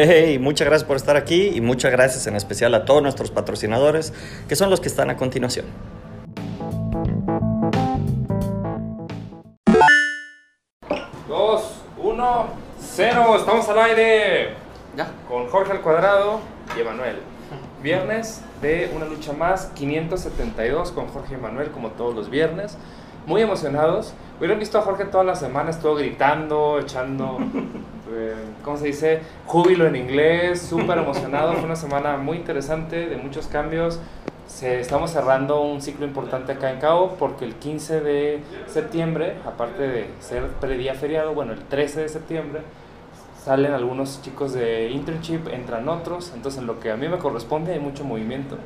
Hey, muchas gracias por estar aquí y muchas gracias en especial a todos nuestros patrocinadores, que son los que están a continuación. Dos, uno, cero, estamos al aire. Ya. Con Jorge al cuadrado y Emanuel. Viernes de una lucha más, 572 con Jorge y Emanuel, como todos los viernes. Muy emocionados. Hubieran visto a Jorge toda la semana, estuvo gritando, echando, ¿cómo se dice? Júbilo en inglés, súper emocionado. Fue una semana muy interesante, de muchos cambios. Se, estamos cerrando un ciclo importante acá en Cabo porque el 15 de septiembre, aparte de ser predía feriado, bueno, el 13 de septiembre, salen algunos chicos de internship, entran otros, entonces en lo que a mí me corresponde hay mucho movimiento.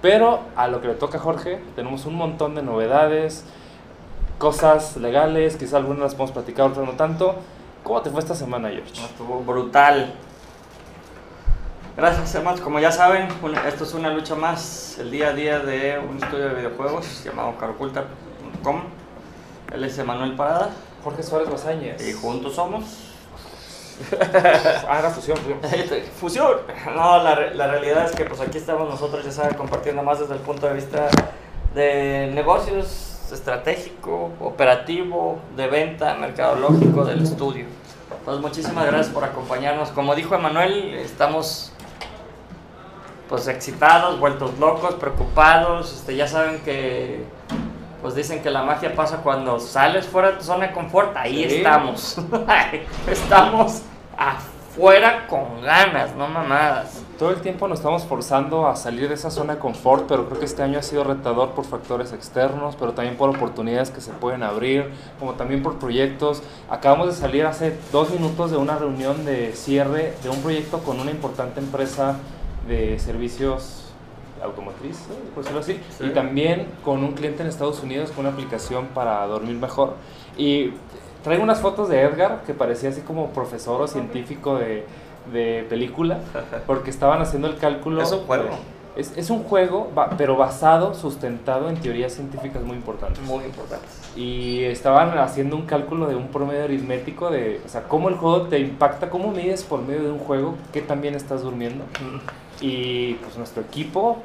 Pero a lo que le toca a Jorge, tenemos un montón de novedades, cosas legales, quizás algunas las podemos platicar, otras no tanto. ¿Cómo te fue esta semana, George? Estuvo brutal. Gracias, hermanos. Como ya saben, esto es una lucha más, el día a día de un estudio de videojuegos llamado caroculta.com. Él es Emanuel Parada Jorge Suárez Bazañez. y juntos somos Ah, era fusión, fusión. Fusión. No, la, la realidad es que pues aquí estamos nosotros, ya saben, compartiendo más desde el punto de vista de negocios, estratégico, operativo, de venta, mercadológico del estudio. Entonces, muchísimas gracias por acompañarnos. Como dijo Emanuel, estamos pues excitados, vueltos locos, preocupados. Este, ya saben que pues dicen que la magia pasa cuando sales fuera de tu zona de confort. Ahí Sí. estamos. estamos afuera con ganas, no mamadas. Todo el tiempo nos estamos forzando a salir de esa zona de confort, pero creo que este año ha sido retador por factores externos, pero también por oportunidades que se pueden abrir, como también por proyectos. Acabamos de salir hace dos minutos de una reunión de cierre de un proyecto con una importante empresa de servicios automotriz, ¿eh? por decirlo así, Sí. y también con un cliente en Estados Unidos con una aplicación para dormir mejor. Y traigo unas fotos de Edgar que parecía así como profesor o científico de, de película, porque estaban haciendo el cálculo. Es un juego. Es, es un juego, pero basado, sustentado en teorías científicas muy importantes. Muy importante. Y estaban haciendo un cálculo de un promedio aritmético de, o sea, cómo el juego te impacta, cómo mides por medio de un juego, qué también estás durmiendo. Y pues nuestro equipo,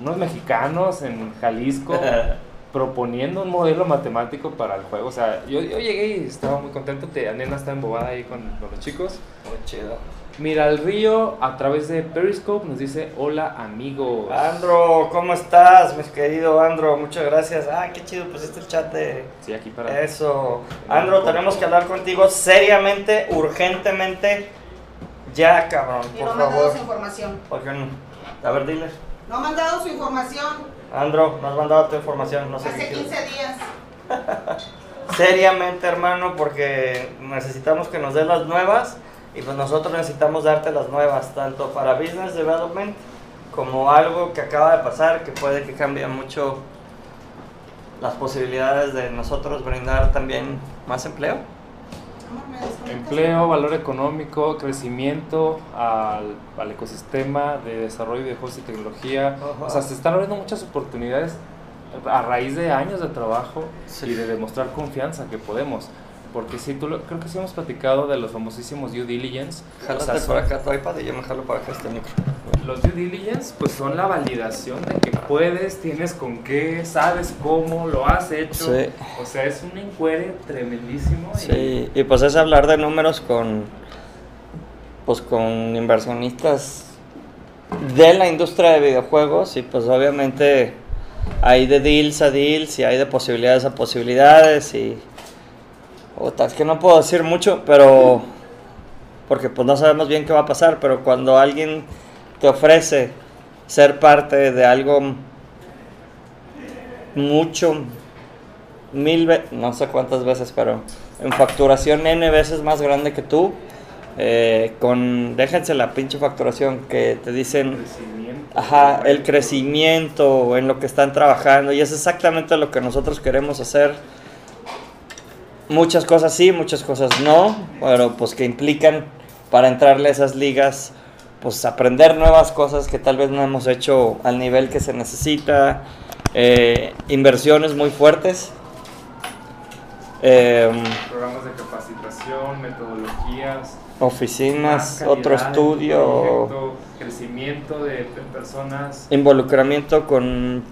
unos mexicanos en Jalisco, proponiendo un modelo matemático para el juego. O sea, yo, yo llegué y estaba muy contento, te, Nena está embobada ahí con, con los chicos. Muy chido. Mira, el río a través de Periscope nos dice, hola amigos. Andro, ¿cómo estás, mi querido Andro? Muchas gracias. Ah, qué chido pusiste el chat de Sí, aquí para... eso. Andro, tenemos que hablar contigo seriamente, urgentemente. Ya, cabrón, Y no por me han dado favor. su información. ¿Por qué no? A ver, dile. No me han dado su información Andro, nos has mandado tu información, no sé hace qué 15 quieres. días. Seriamente, hermano, porque necesitamos que nos des las nuevas y pues nosotros necesitamos darte las nuevas, tanto para business development como algo que acaba de pasar que puede que cambie mucho las posibilidades de nosotros brindar también más empleo. Empleo, valor económico, crecimiento al, al ecosistema de desarrollo de juegos y tecnología. O sea, se están abriendo muchas oportunidades a raíz de años de trabajo Sí. y de demostrar confianza que podemos. Porque sí, tú lo- creo que sí hemos platicado de los famosísimos due diligence. O sea, Jálate por acá tu iPad y yo me jalo para acá este micro. Los due diligence pues son la validación de que puedes, tienes con qué, sabes cómo, lo has hecho. Sí. O sea, es un encuere tremendísimo. y- Sí, y pues es hablar de números con pues con inversionistas de la industria de videojuegos y pues obviamente hay de deals a deals y hay de posibilidades a posibilidades y Puta, es que no puedo decir mucho, pero porque pues no sabemos bien qué va a pasar, pero cuando alguien te ofrece ser parte de algo mucho mil veces, no sé cuántas veces, pero en facturación N veces más grande que tú, eh, con, déjense la pinche facturación que te dicen, Crecimiento. ajá, el crecimiento en lo que están trabajando y es exactamente lo que nosotros queremos hacer. Muchas cosas sí, muchas cosas no, pero pues que implican para entrarle a esas ligas, pues aprender nuevas cosas que tal vez no hemos hecho al nivel que se necesita, eh, inversiones muy fuertes. Em, Programas de capacitación, metodologías. Oficinas, calidad otro estudio, proyecto, crecimiento de, de personas. involucramiento con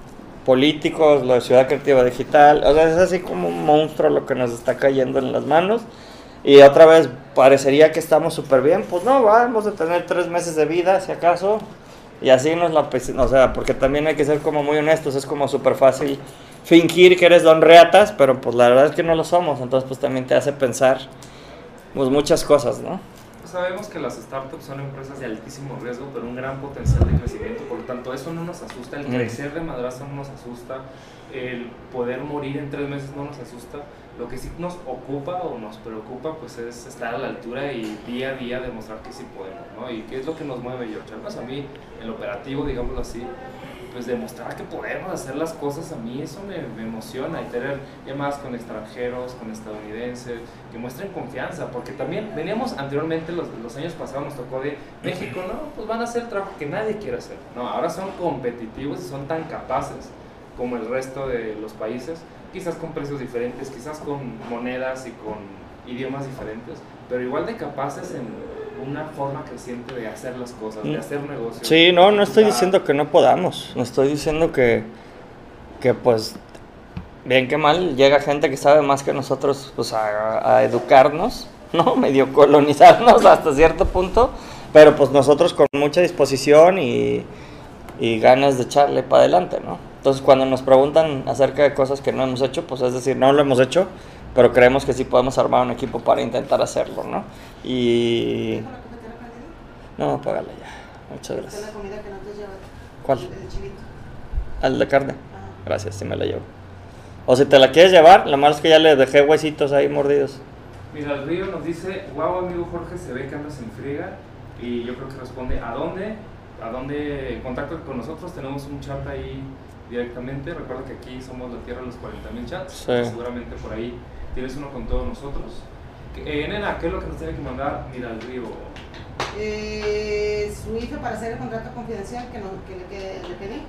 políticos, la ciudad creativa digital. O sea, es así como un monstruo lo que nos está cayendo en las manos. Y otra vez parecería que estamos súper bien. Pues no, vamos a tener tres meses de vida, si acaso. Y así nos la... pes- O sea, porque también hay que ser como muy honestos. Es como súper fácil fingir que eres don Reatas, pero pues la verdad es que no lo somos. Entonces pues también te hace pensar pues muchas cosas, ¿no? Sabemos que las startups son empresas de altísimo riesgo, pero un gran potencial de crecimiento. Por lo tanto, eso no nos asusta. El Mm. crecer de madrazo no nos asusta. El poder morir en tres meses no nos asusta. Lo que sí nos ocupa o nos preocupa, pues es estar a la altura y día a día demostrar que sí podemos, ¿no? Y qué es lo que nos mueve. Al menos a mí, el operativo, digámoslo así, pues demostrar que podemos hacer las cosas a mí eso me, me emociona y tener llamadas con extranjeros, con estadounidenses, que muestren confianza, porque también veníamos anteriormente, los, los años pasados nos tocó de México, no, pues van a hacer trabajo que nadie quiere hacer, no, ahora son competitivos y son tan capaces como el resto de los países, quizás con precios diferentes, quizás con monedas y con idiomas diferentes, pero igual de capaces en una forma creciente de hacer las cosas, de Mm. hacer negocios. Sí, no, no estoy diciendo que no podamos. No estoy diciendo que, que pues, bien que mal, llega gente que sabe más que nosotros pues, a, a educarnos, ¿no? Medio colonizarnos hasta cierto punto, pero pues nosotros con mucha disposición y, y ganas de echarle para adelante, ¿no? Entonces cuando nos preguntan acerca de cosas que no hemos hecho, pues es decir, no lo hemos hecho, pero creemos que sí podemos armar un equipo para intentar hacerlo, ¿no? Y... No, apágala ya. Muchas gracias. la comida que no te llevas. ¿Cuál? El de chilito. Al de carne. Gracias, si me la llevo. O si te la quieres llevar, lo malo es que ya le dejé huesitos ahí mordidos. Mira, el río nos dice, wow amigo Jorge, se ve que andas en friega y yo creo que responde, ¿a dónde? ¿A dónde? Contacto con nosotros, tenemos un chat ahí directamente, recuerda que aquí somos la tierra de los 40.000 chats, Sí. seguramente por ahí tienes uno con todos nosotros. Eh, nena, ¿qué es lo que nos tiene que mandar? Mira, el río. Eh, su IFE para hacer el contrato confidencial que, no, que, le, que le pedí.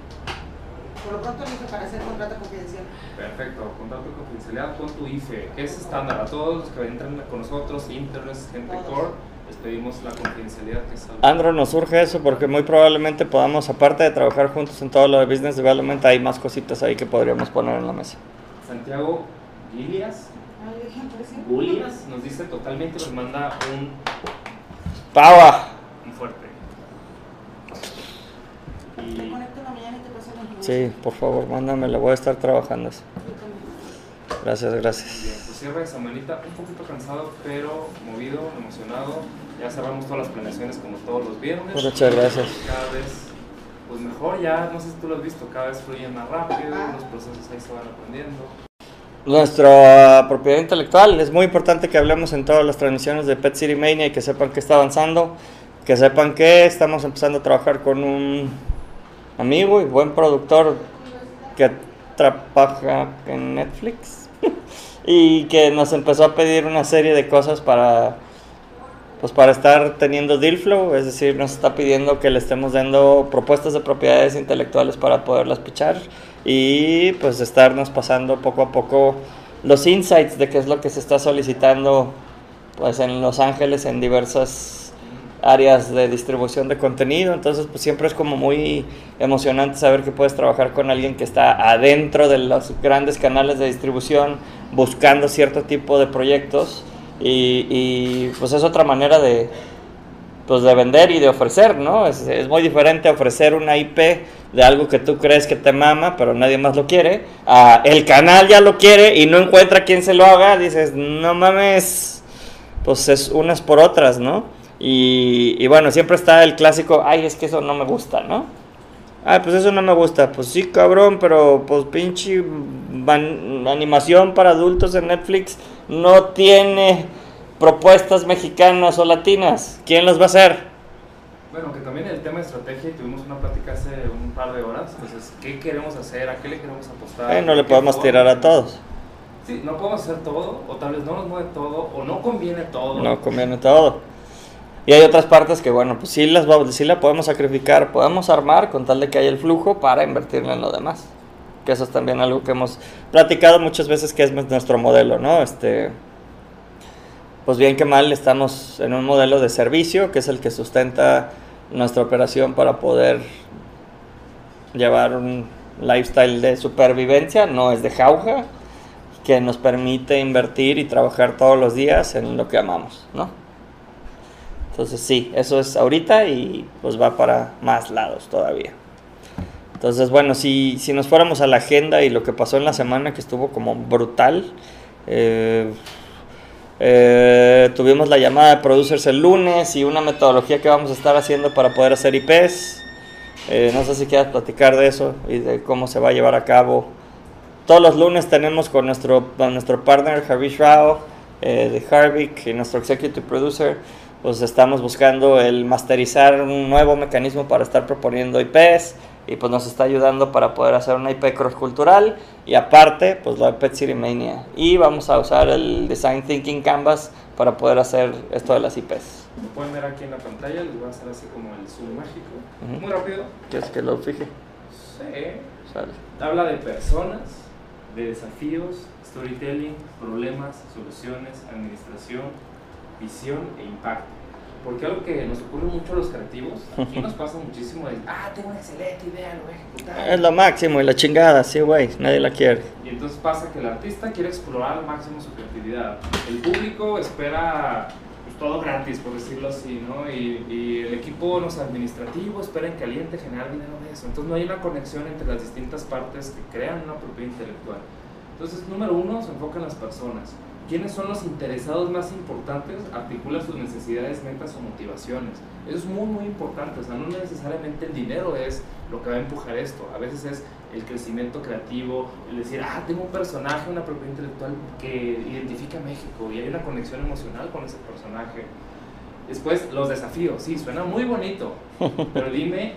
Por lo pronto el IFE para hacer el contrato confidencial. Perfecto, contrato de confidencialidad con tu IFE, que es estándar a todos los que entran con nosotros, internet, gente Todos. core, les pedimos la confidencialidad que es algo- Andro, nos surge eso porque muy probablemente podamos, aparte de trabajar juntos en todo lo de business development, hay más cositas ahí que podríamos poner en la mesa. Santiago Gilias. Gilias nos dice totalmente, nos manda un, ¡Pava! un fuerte. Y te paso la información. Sí, por favor, mándamela, voy a estar trabajando. Gracias, gracias. bien, pues cierra esa manita, un poquito cansado, pero movido, emocionado. Ya cerramos todas las planeaciones como todos los viernes. Pues Muchas gracias. Cada vez, pues mejor ya, no sé si tú lo has visto, cada vez fluyen más rápido, Ah. los procesos ahí se van aprendiendo. Nuestra propiedad intelectual es muy importante que hablemos en todas las transmisiones de Pet City Mania y que sepan que está avanzando, que sepan que estamos empezando a trabajar con un amigo y buen productor que trabaja en Netflix. Y que nos empezó a pedir una serie de cosas para pues para estar teniendo deal flow, es decir, nos está pidiendo que le estemos dando propuestas de propiedades intelectuales para poderlas pichar y pues estarnos pasando poco a poco los insights de qué es lo que se está solicitando pues en Los Ángeles en diversas áreas de distribución de contenido, entonces pues siempre es como muy emocionante saber que puedes trabajar con alguien que está adentro de los grandes canales de distribución buscando cierto tipo de proyectos y, pues es otra manera de pues de vender y de ofrecer, ¿no? Es, muy diferente ofrecer una IP de algo que tú crees que te mama, pero nadie más lo quiere. el canal ya lo quiere y no encuentra quien se lo haga. Dices, no mames. Pues es unas por otras, ¿no? Y, y bueno, siempre está el clásico, ay, es que eso no me gusta, ¿no? Ah, pues eso no me gusta. Pues sí, cabrón, pero pues pinche van- animación para adultos en Netflix no tiene propuestas mexicanas o latinas. ¿Quién las va a hacer? Bueno, que también el tema de estrategia, tuvimos una plática hace un par de horas, pues es qué queremos hacer, a qué le queremos apostar. Eh, no le podemos tirar a todos. Sí, no podemos hacer todo, o tal vez no nos mueve todo, o no conviene todo. No conviene todo. Y hay otras partes que, bueno, pues sí las vamos, sí la podemos sacrificar, podemos armar con tal de que haya el flujo para invertirle en lo demás. Que eso es también algo que hemos platicado muchas veces que es nuestro modelo, ¿no? Este pues bien que mal estamos en un modelo de servicio que es el que sustenta nuestra operación para poder llevar un lifestyle de supervivencia, no es de jauja, que nos permite invertir y trabajar todos los días en lo que amamos, ¿no? Entonces sí, eso es ahorita y pues va para más lados todavía. Entonces bueno, si, si nos fuéramos a la agenda y lo que pasó en la semana que estuvo como brutal, eh, eh, tuvimos la llamada de producers el lunes y una metodología que vamos a estar haciendo para poder hacer IPs. Eh, no sé si quieras platicar de eso y de cómo se va a llevar a cabo. Todos los lunes tenemos con nuestro, con nuestro partner Harish Rao eh, de Harvick nuestro executive producer, pues estamos buscando el masterizar un nuevo mecanismo para estar proponiendo IPs y pues nos está ayudando para poder hacer una IP cross cultural y aparte pues la Pet City Mania y vamos a usar el Design Thinking Canvas para poder hacer esto de las IPs. Lo pueden ver aquí en la pantalla, les voy a hacer así como el zoom mágico. Ujú. Muy rápido. ¿Quieres que lo fije? Sí. Sale. Habla de personas, de desafíos, storytelling, problemas, soluciones, administración, visión e impacto. Porque algo que nos ocurre mucho a los creativos, aquí nos pasa muchísimo es, ah, tengo una excelente idea, lo voy a ejecutar. Es lo máximo y la chingada, sí, güey, nadie la quiere. Y entonces pasa que el artista quiere explorar al máximo su creatividad. El público espera pues, todo gratis, por decirlo así, ¿no? Y, y el equipo no sé, administrativo espera en caliente generar dinero de eso. Entonces no hay una conexión entre las distintas partes que crean una propiedad intelectual. Entonces, número uno, se enfoca en las personas. ¿Quiénes son los interesados más importantes? Articula sus necesidades, metas o motivaciones. Eso es muy, muy importante. O sea, no necesariamente el dinero es lo que va a empujar esto. A veces es el crecimiento creativo, el decir, ah, tengo un personaje, una propiedad intelectual que identifica a México y hay una conexión emocional con ese personaje. Después, los desafíos. Sí, suena muy bonito, pero dime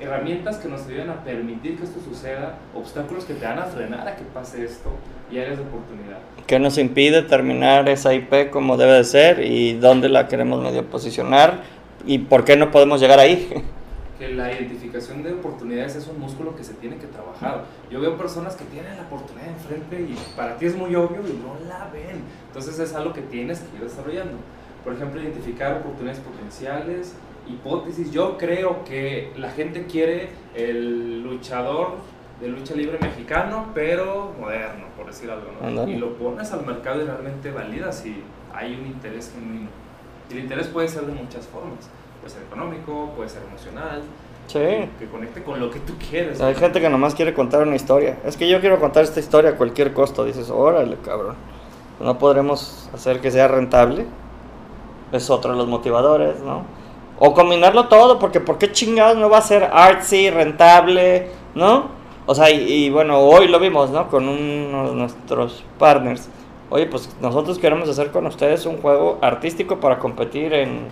herramientas que nos ayuden a permitir que esto suceda, obstáculos que te van a frenar a que pase esto y áreas de oportunidad. ¿Qué nos impide terminar esa IP como debe de ser y dónde la queremos medio posicionar y por qué no podemos llegar ahí? que la identificación de oportunidades es un músculo que se tiene que trabajar. Yo veo personas que tienen la oportunidad enfrente y para ti es muy obvio y no la ven. Entonces es algo que tienes que ir desarrollando. Por ejemplo, identificar oportunidades potenciales, hipótesis. Yo creo que la gente quiere el luchador de lucha libre mexicano, pero moderno, por decir algo. ¿no? Ándale. Y lo pones al mercado y realmente validas si hay un interés genuino. Y el interés puede ser de muchas formas. Puede ser económico, puede ser emocional, Sí. que conecte con lo que tú quieres. Hay gente que nomás quiere contar una historia. Es que yo quiero contar esta historia a cualquier costo. Dices, órale, cabrón. No podremos hacer que sea rentable. Es otro de los motivadores, ¿no? O combinarlo todo, porque ¿por qué chingados no va a ser artsy, rentable, ¿no? O sea, y, y bueno, hoy lo vimos, ¿no? Con uno de nuestros partners. Oye, pues nosotros queremos hacer con ustedes un juego artístico para competir en...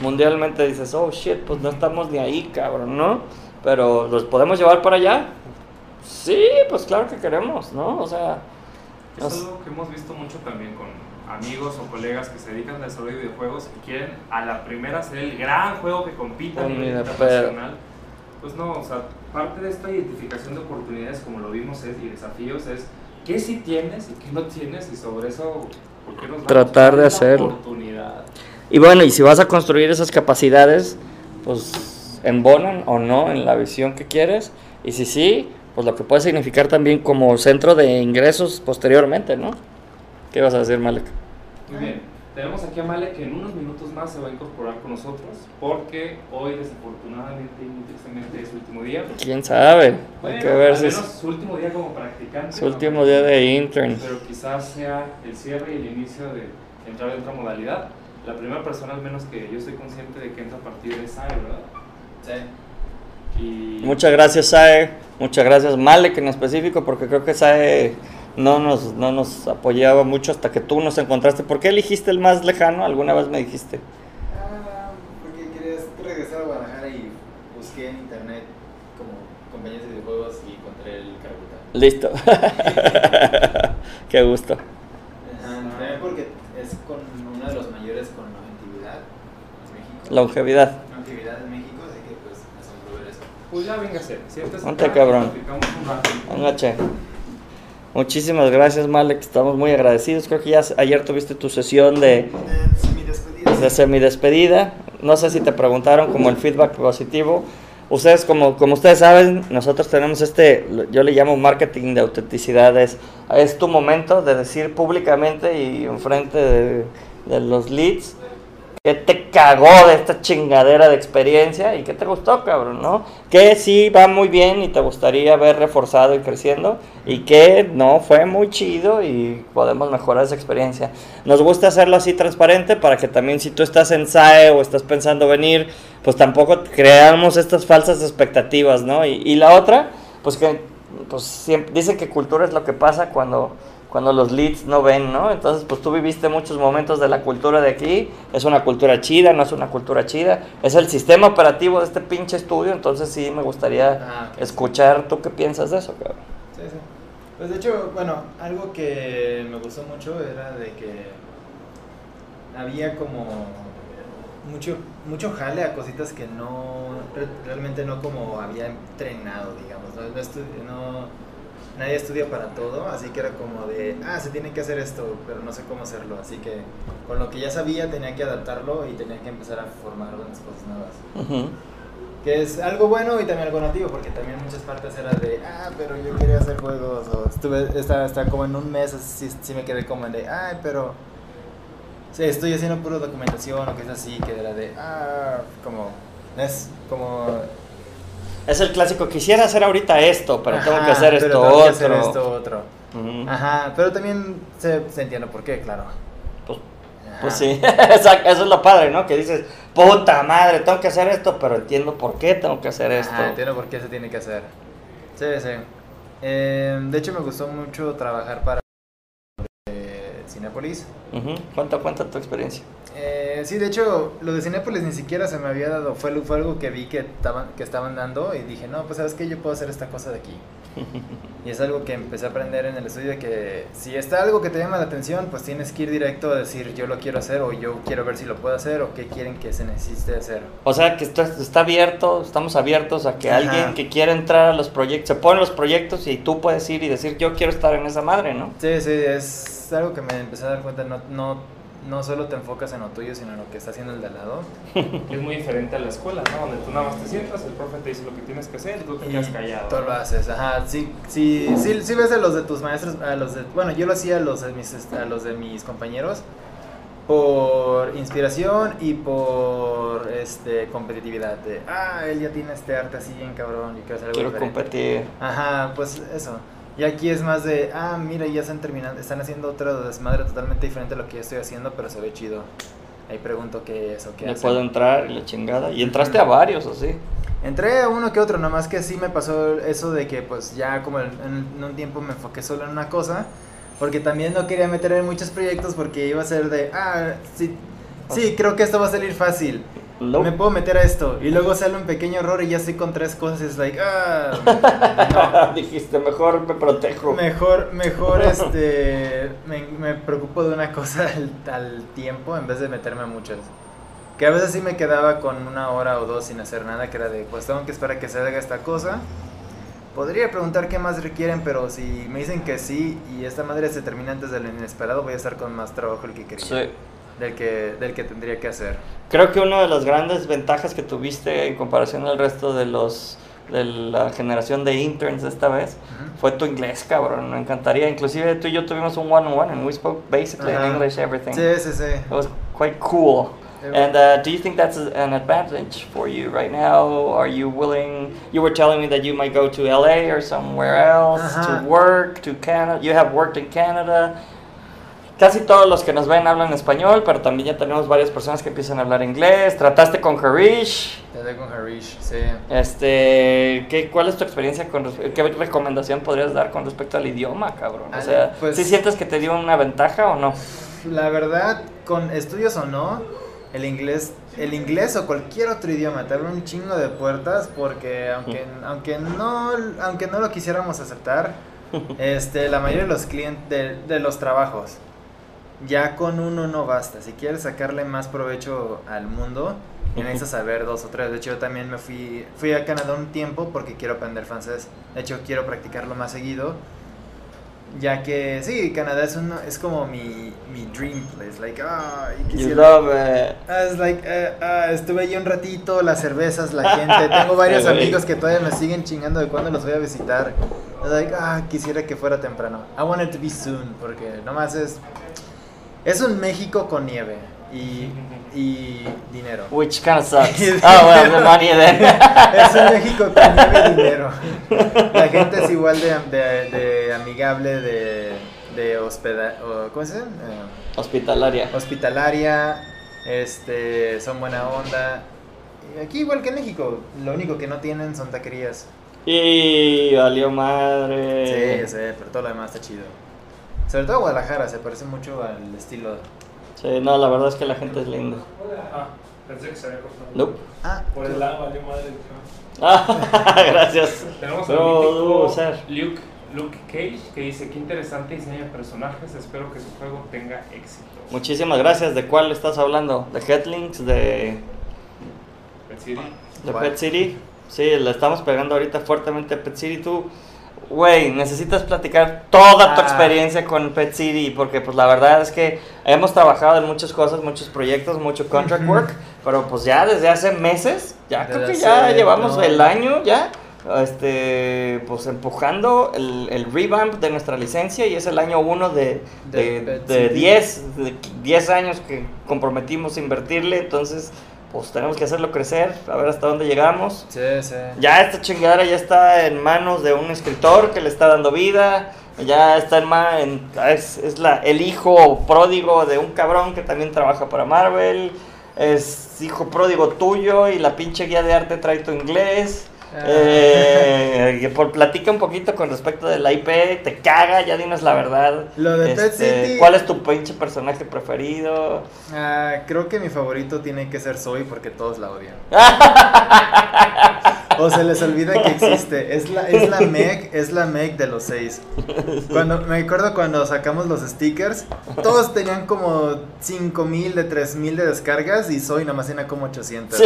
Mundialmente dices, oh shit, pues no estamos ni ahí, cabrón, ¿no? Pero ¿los podemos llevar para allá? Sí, pues claro que queremos, ¿no? O sea, Es algo que hemos visto mucho también con amigos o colegas que se dedican al desarrollo de videojuegos y quieren a la primera hacer el gran juego que compita a nivel mira, internacional. Pues no, o sea, parte de esta identificación de oportunidades, como lo vimos, es, y desafíos es qué sí tienes y qué no tienes y sobre eso, ¿por qué nos? Tratar de hacerlo. Y bueno, y si vas a construir esas capacidades, pues embonan o no en la visión que quieres. Y si sí, pues lo que puede significar también como centro de ingresos posteriormente, ¿no? ¿Qué vas a decir, Malek? Muy bien. Tenemos aquí a Male que en unos minutos más se va a incorporar con nosotros porque hoy desafortunadamente y muy tristemente es su último día. ¿Quién sabe? Hay Bueno, que ver al si es su último día como practicante. su último día de intern. Pero quizás sea el cierre y el inicio de entrar en otra modalidad. La primera persona, al menos que yo estoy consciente de que entra a partir de SAE, ¿verdad? Sí. Y Muchas gracias, Sae. Muchas gracias, Malek en específico, porque creo que Sae no nos, no nos apoyaba mucho hasta que tú nos encontraste. ¿Por qué elegiste el más lejano? Alguna vez me dijiste. Ah, porque querías regresar a Guadalajara y busqué en internet como compañías de videojuegos y encontré el Carabuta. Listo. Qué gusto. También porque es con uno de los mayores con longevidad en México. Longevidad. Longevidad en México, así que pues me asombró ver eso. pues ya véngase, siéntese Ponte, cabrón. un rato. Muchísimas gracias, Malek. Estamos muy agradecidos. Creo que ya ayer tuviste tu sesión de, De semidespedida. de semidespedida. No sé si te preguntaron como el feedback positivo. Ustedes, como, como ustedes saben, nosotros tenemos este, yo le llamo marketing de autenticidad. Es, es tu momento de decir públicamente y enfrente de los leads que te cagó de esta chingadera de experiencia y que te gustó, cabrón, ¿no? Que sí va muy bien y te gustaría ver reforzado y creciendo y que no fue muy chido y podemos mejorar esa experiencia. Nos gusta hacerlo así transparente para que también si tú estás en SAE o estás pensando venir, pues tampoco creamos estas falsas expectativas, ¿no? Y, la otra, pues que pues dicen que cultura es lo que pasa cuando cuando los leads no ven, ¿no? Entonces, pues tú viviste muchos momentos de la cultura de aquí, es una cultura chida, no es una cultura chida, es el sistema operativo de este pinche estudio, entonces sí me gustaría Ah, escuchar tú qué piensas de eso, cabrón. Sí, sí. Pues de hecho, bueno, algo que me gustó mucho era de que había como mucho mucho jale a cositas que no re- realmente no como había entrenado, digamos, no, no- nadie estudia para todo, así que era como de, ah, se tiene que hacer esto, pero no sé cómo hacerlo, así que con lo que ya sabía tenía que adaptarlo y tenía que empezar a formar unas cosas nuevas. Ujú. Que es algo bueno y también algo negativo, porque también muchas partes era de, ah, pero yo quería hacer juegos, o estuve, estaba, estaba como en un mes, así, sí me quedé como en de, ay, pero sí, estoy haciendo pura documentación o que es así, que era de, ah, como, es como... Es el clásico, quisiera hacer ahorita esto, pero tengo que hacer esto otro. que hacer esto otro. Ujú. Ajá, pero también se, se entiende por qué, claro. Pues, pues sí, eso es lo padre, ¿no? Que dices, puta madre, tengo que hacer esto, pero entiendo por qué tengo que hacer esto. Ajá, entiendo por qué se tiene que hacer. Sí, sí. Eh, de hecho, me gustó mucho trabajar para Cinépolis. Ujú. Cuenta, cuenta tu experiencia. Eh, sí, de hecho, lo de Cinépolis ni siquiera se me había dado. Fue, fue algo que vi que estaban, que estaban dando y dije, no, pues sabes que yo puedo hacer esta cosa de aquí. Y es algo que empecé a aprender en el estudio de que si está algo que te llama la atención, pues tienes que ir directo a decir yo lo quiero hacer o yo quiero ver si lo puedo hacer o qué quieren que se necesite hacer. O sea, que esto está abierto, estamos abiertos a que Ajá. alguien que quiera entrar a los proyectos, se ponen los proyectos y tú puedes ir y decir, yo quiero estar en esa madre, ¿no? Sí, sí, es algo que me empecé a dar cuenta, no, no, no solo te enfocas en lo tuyo, sino en lo que está haciendo el de al lado. Es muy diferente a la escuela, ¿no? Donde tú nada más te sientas, el profe te dice lo que tienes que hacer y tú te Y quedas callado. Tú lo haces, ajá. Sí, sí, sí, sí ves a los de tus maestros, a los de, bueno, yo lo hacía a los de mis, este, a los de mis compañeros por inspiración y por este competitividad de, ah, él ya tiene este arte así bien cabrón y quiero hacer algo Quiero diferente". competir. Ajá, pues eso. Y aquí es más de, ah, mira, ya están terminando, están haciendo otro desmadre totalmente diferente a lo que yo estoy haciendo, pero se ve chido. Ahí pregunto qué es o qué Le hacen. puedo entrar y la chingada. Y entraste a varios, así. Entré a uno que otro, nomás que sí me pasó eso de que pues ya como en, en un tiempo me enfoqué solo en una cosa, porque también no quería meter en muchos proyectos porque iba a ser de, ah, sí, sí, creo que esto va a salir fácil, No. me puedo meter a esto, y luego sale un pequeño error y ya estoy con tres cosas es like, ah, Dijiste, mejor me protejo. no, mejor, mejor este, me, me preocupo de una cosa al, al tiempo en vez de meterme a muchas. Que a veces sí me quedaba con una hora o dos sin hacer nada, que era de, pues tengo que esperar a que se haga esta cosa. Podría preguntar qué más requieren, pero si me dicen que sí y esta madre se termina antes del inesperado, voy a estar con más trabajo del que quería. Sí. Del que, del que tendría que hacer. Creo que una de las grandes ventajas que tuviste en comparación al resto de los de la generación de interns esta vez Ujú. fue tu inglés, cabrón. Me encantaría. Inclusive tú y yo tuvimos un one-on-one and we spoke basically Ajá. in English everything. Sí, sí, sí. It was quite cool. It And uh, do you think that's an advantage for you right now? Are you willing? You were telling me that you might go to LA or somewhere else Ajá. to work to Canada. You have worked in Canada. Casi todos los que nos ven hablan español, pero también ya tenemos varias personas que empiezan a hablar inglés. Trataste con Harish. Te con Harish, sí. Este, ¿qué, ¿cuál es tu experiencia con qué recomendación podrías dar con respecto al idioma, cabrón? O sea, pues- ¿sí sientes que te dio una ventaja o no? La verdad, con estudios o no, el inglés, el inglés o cualquier otro idioma te abre un chingo de puertas porque aunque, aunque no, aunque no lo quisiéramos aceptar, este, la mayoría de los clientes de, de los trabajos ya con uno no basta. Si quieres sacarle más provecho al mundo, necesitas saber dos o tres. De hecho, yo también me fui, fui a Canadá un tiempo porque quiero aprender francés. De hecho, quiero practicarlo más seguido. Ya que sí, Canadá es, uno, es como mi, mi dream place. Like, ah, quisiera. love it. Ah, es like, eh, ah, estuve ahí un ratito, las cervezas, la gente. Tengo varios amigos que todavía me siguen chingando de cuándo los voy a visitar. Es like, ah, quisiera que fuera temprano. I want it to be soon, porque nomás es. Es un México con nieve y, y dinero. Which kind of sucks. oh, well, the money then. Es un México con nieve y dinero. La gente es igual de, de, de amigable, de, de hospeda, ¿cómo se dice? Eh, Hospitalaria. hospitalaria, este, son buena onda. Aquí igual que en México, lo único que no tienen son taquerías. Y valió madre. Sí, sí, pero todo lo demás está chido. Sobre todo Guadalajara, se parece mucho al estilo. Sí, no, la verdad es que la gente es linda. Ah, pensé que se había cortado. Nope. Ah, Por el lado, valió madre. Ah, gracias. Tenemos ser. Luke, Luke Cage que dice: Qué interesante diseño de personajes. Espero que su juego tenga éxito. Muchísimas gracias. ¿De cuál estás hablando? ¿De Headlinks? ¿De, Pet City. de ¿Cuál? Pet City? Sí, le estamos pegando ahorita fuertemente a Pet City. Tú, güey, necesitas platicar toda tu Ah. experiencia con Pet City. Porque, pues, la verdad es que hemos trabajado en muchas cosas, muchos proyectos, mucho contract work. Pero, pues, ya desde hace meses, ya creo que ya llevamos no. el año ya. Este, pues empujando el, el revamp de nuestra licencia y es el año uno de, de, De Pet de. 10, de 10 años que comprometimos a invertirle, entonces pues tenemos que hacerlo crecer, a ver hasta dónde llegamos. sí, sí. Ya esta chingadera ya está en manos de un escritor que le está dando vida, ya está en ma en, es, es la, el hijo pródigo de un cabrón que también trabaja para Marvel, es hijo pródigo tuyo y la pinche guía de arte trae tu inglés. Eh, por platica un poquito con respecto de la IP, te caga, ya dinos la verdad. Lo de Pet Este, City- ¿Cuál es tu pinche personaje preferido? Ah, creo que mi favorito tiene que ser Zoe porque todos la odian. O se les olvida que existe. Es la, es la Meg, es la Meg de los seis. Cuando, me acuerdo cuando sacamos los stickers, todos tenían como 5000 de 3000 de descargas y Zoe nomás tenía como 800. Sí.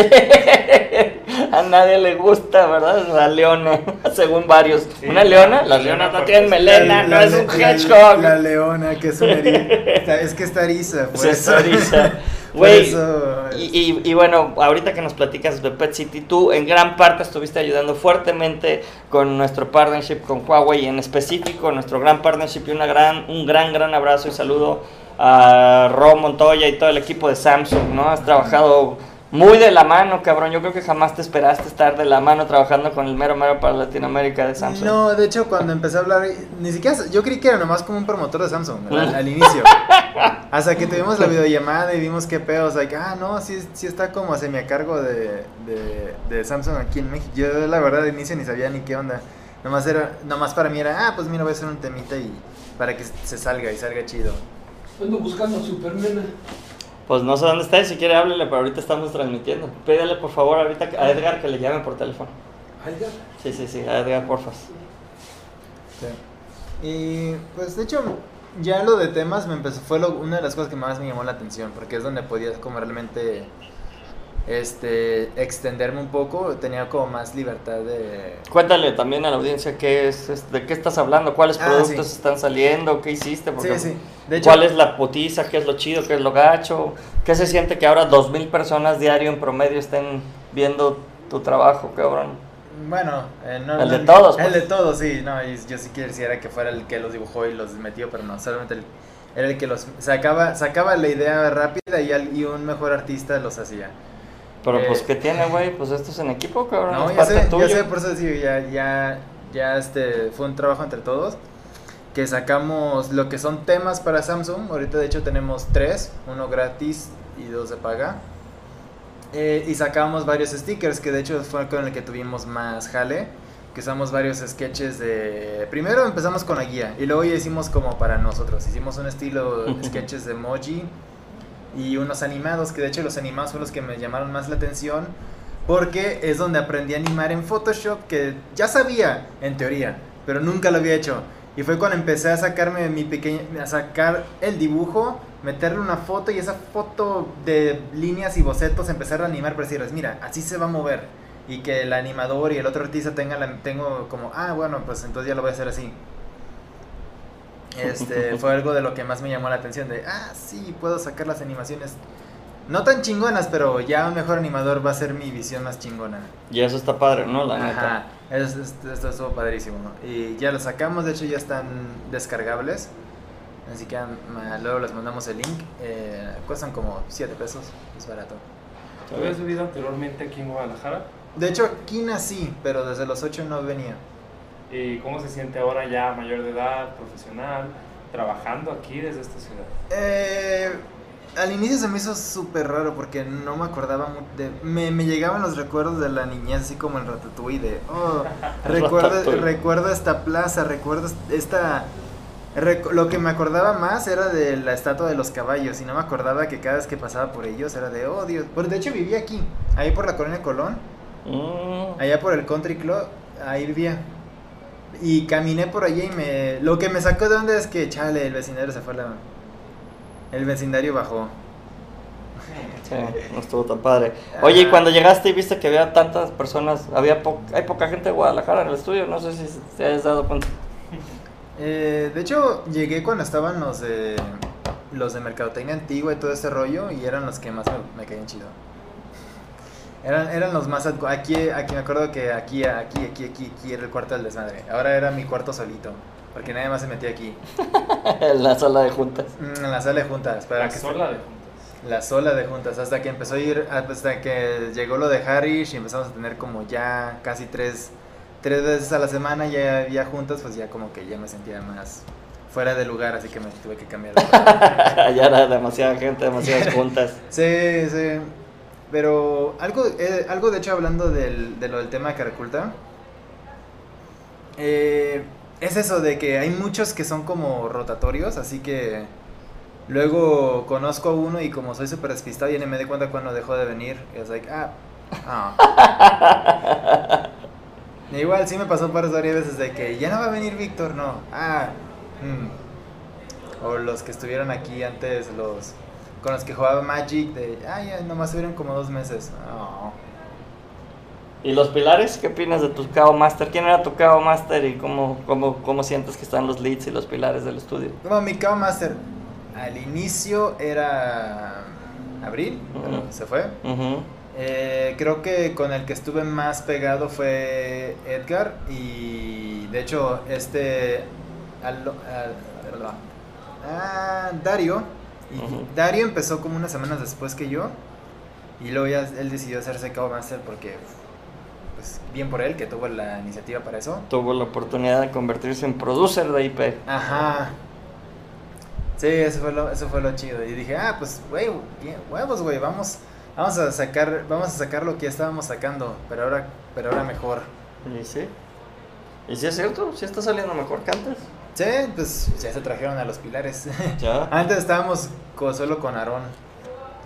A nadie le gusta, ¿verdad? La leona, según varios. Sí, Una leona, la las leona leonas no tienen es- melena, no La- es un hedgehog. La, leona, que es una eriza. Es que está eriza. por Se eso. eriza. Güey, eso- Y, y, y bueno, ahorita que nos platicas de Pet City, tú en gran parte estuviste ayudando fuertemente con nuestro partnership con Huawei, en específico nuestro gran partnership y una gran, un gran, gran abrazo y saludo a Ro Montoya y todo el equipo de Samsung, ¿no? Has trabajado muy de la mano, cabrón. Yo creo que jamás te esperaste estar de la mano trabajando con el mero mero para Latinoamérica de Samsung. No, de hecho, cuando empecé a hablar, ni siquiera, yo creí que era nomás como un promotor de Samsung al, al inicio. Hasta que tuvimos la videollamada y vimos qué pedos, like, ah, no, sí, sí está como semi a cargo de, de, de Samsung aquí en México. Yo, la verdad, de inicio ni sabía ni qué onda. Nomás, era, nomás para mí era, ah, pues mira, voy a hacer un temita y para que se salga y salga chido. Ando buscando a Supermena. Pues no sé dónde está, y si quiere háblele, pero ahorita estamos transmitiendo. Pídele por favor ahorita a Edgar que le llame por teléfono. Ay, ya. Sí, sí, sí, a Edgar, porfas. Y pues de hecho, ya lo de temas me empezó, fue lo- una de las cosas que más me llamó la atención, porque es donde podías como realmente este extenderme un poco, tenía como más libertad de Cuéntale también a la audiencia qué es, de qué estás hablando, cuáles Ah, productos sí. están saliendo, qué hiciste, porque Sí, sí. De hecho, cuál es la putiza, qué es lo chido, qué es lo gacho, qué se siente que ahora dos mil personas diario en promedio estén viendo tu trabajo, cabrón. Bueno, eh, no, El de todos, El pues. de todos, sí. No, y yo sí quisiera que fuera el que los dibujó y los metió, pero no, solamente el- era el que los sacaba, sacaba la idea rápida y, al- y un mejor artista los hacía. Pero Eh, pues qué tiene, güey, pues esto es en equipo, cabrón, No, es ya parte sé, tuyo. ya sé, por eso digo, ya, ya, ya este, fue un trabajo entre todos. Que sacamos lo que son temas para Samsung. Ahorita de hecho tenemos tres, uno gratis y dos de paga. Eh, y sacamos varios stickers, que de hecho fue con el que tuvimos más jale. Que usamos varios sketches de... Primero empezamos con la guía y luego ya hicimos como para nosotros. Hicimos un estilo sketches de emoji y unos animados, que de hecho los animados fueron los que me llamaron más la atención. Porque es donde aprendí a animar en Photoshop, que ya sabía, en teoría, pero nunca lo había hecho. Y fue cuando empecé a sacarme mi pequeña, a sacar el dibujo, meterle una foto y esa foto de líneas y bocetos empezar a animar para decirles, mira, así se va a mover. Y que el animador y el otro artista tengan tengo como, ah, bueno, pues entonces ya lo voy a hacer así. Este, fue algo de lo que más me llamó la atención, de, ah, sí, puedo sacar las animaciones no tan chingonas, pero ya un mejor animador va a ser mi visión más chingona. Y eso está padre, ¿no? La Ajá, neta. es- es- esto estuvo padrísimo. Y ya los sacamos, de hecho ya están descargables. Así que ma- luego les mandamos el link. Eh, cuestan como 7 pesos, es barato. ¿Te habías vivido anteriormente aquí en Guadalajara? De hecho, aquí nací, pero desde los 8 no venía. ¿Y cómo se siente ahora ya mayor de edad, profesional, trabajando aquí desde esta ciudad? Eh, al inicio se me hizo súper raro porque no me acordaba de... Me, me llegaban los recuerdos de la niñez, así como el Ratatouille, de... Oh, recuerdo, esta plaza, recuerdo esta... rec- lo que me acordaba más era de la estatua de los caballos y no me acordaba que cada vez que pasaba por ellos era de, oh Dios. De hecho vivía aquí, ahí por la colonia Colón, Mm, allá por el Country Club, ahí vivía. Y caminé por allí y me... Lo que me sacó de onda es que, chale, el vecindario se fue a la... El vecindario bajó. sí, no estuvo tan padre. Oye, y cuando llegaste y viste que había tantas personas, había po- hay poca gente de Guadalajara en el estudio, no sé si te hayas dado cuenta. Eh, de hecho, llegué cuando estaban los de los de Mercadotecnia Antigua y todo ese rollo y eran los que más me, me caían chido. Eran, eran los más... Aquí, aquí me acuerdo que aquí, aquí, aquí, aquí, aquí era el cuarto del desmadre. Ahora era mi cuarto solito, porque nadie más se metía aquí. en la sala de juntas. Mm, En la sala de juntas. Para La que sola de juntas. La sola de juntas, hasta que empezó a ir, hasta que llegó lo de Harish y empezamos a tener como ya casi tres, tres veces a la semana ya había juntas, pues ya como que ya me sentía más fuera de lugar, así que me tuve que cambiar. ya era demasiada gente, demasiadas juntas. sí, sí, pero algo, eh, algo de hecho hablando del, de lo del tema de Caraculta, eh, es eso de que hay muchos que son como rotatorios, así que luego conozco a uno y como soy súper despistado ni me di cuenta cuando dejó de venir. Y es like, ah, ah. Igual sí me pasó par varias veces de que ya no va a venir Víctor, no. Ah, mm. O los que estuvieron aquí antes, los con los que jugaba Magic, de, ah, ya nomás estuvieron como dos meses. ¿Y los pilares? ¿Qué opinas de tu KO Master? ¿Quién era tu KO Master y cómo, cómo, cómo sientes que están los leads y los pilares del estudio? Como mi Cow Master al inicio era Abril, se fue. Eh, creo que con el que estuve más pegado fue Edgar y de hecho este al- ah, Dario y. Dario empezó como unas semanas después que yo y luego ya él decidió hacerse Cow Master porque pues bien por él que tuvo la iniciativa para eso. Tuvo la oportunidad de convertirse en producer de IP. Ajá. Sí, eso fue lo, eso fue lo chido. Y dije, ah, pues, güey, huevos, güey, vamos, vamos a sacar, vamos a sacar lo que estábamos sacando, pero ahora, pero ahora mejor. ¿Y sí? ¿Y sí es cierto? ¿Sí está saliendo mejor que antes? Sí, pues ya se trajeron a los pilares. Ya. Antes estábamos solo con Aarón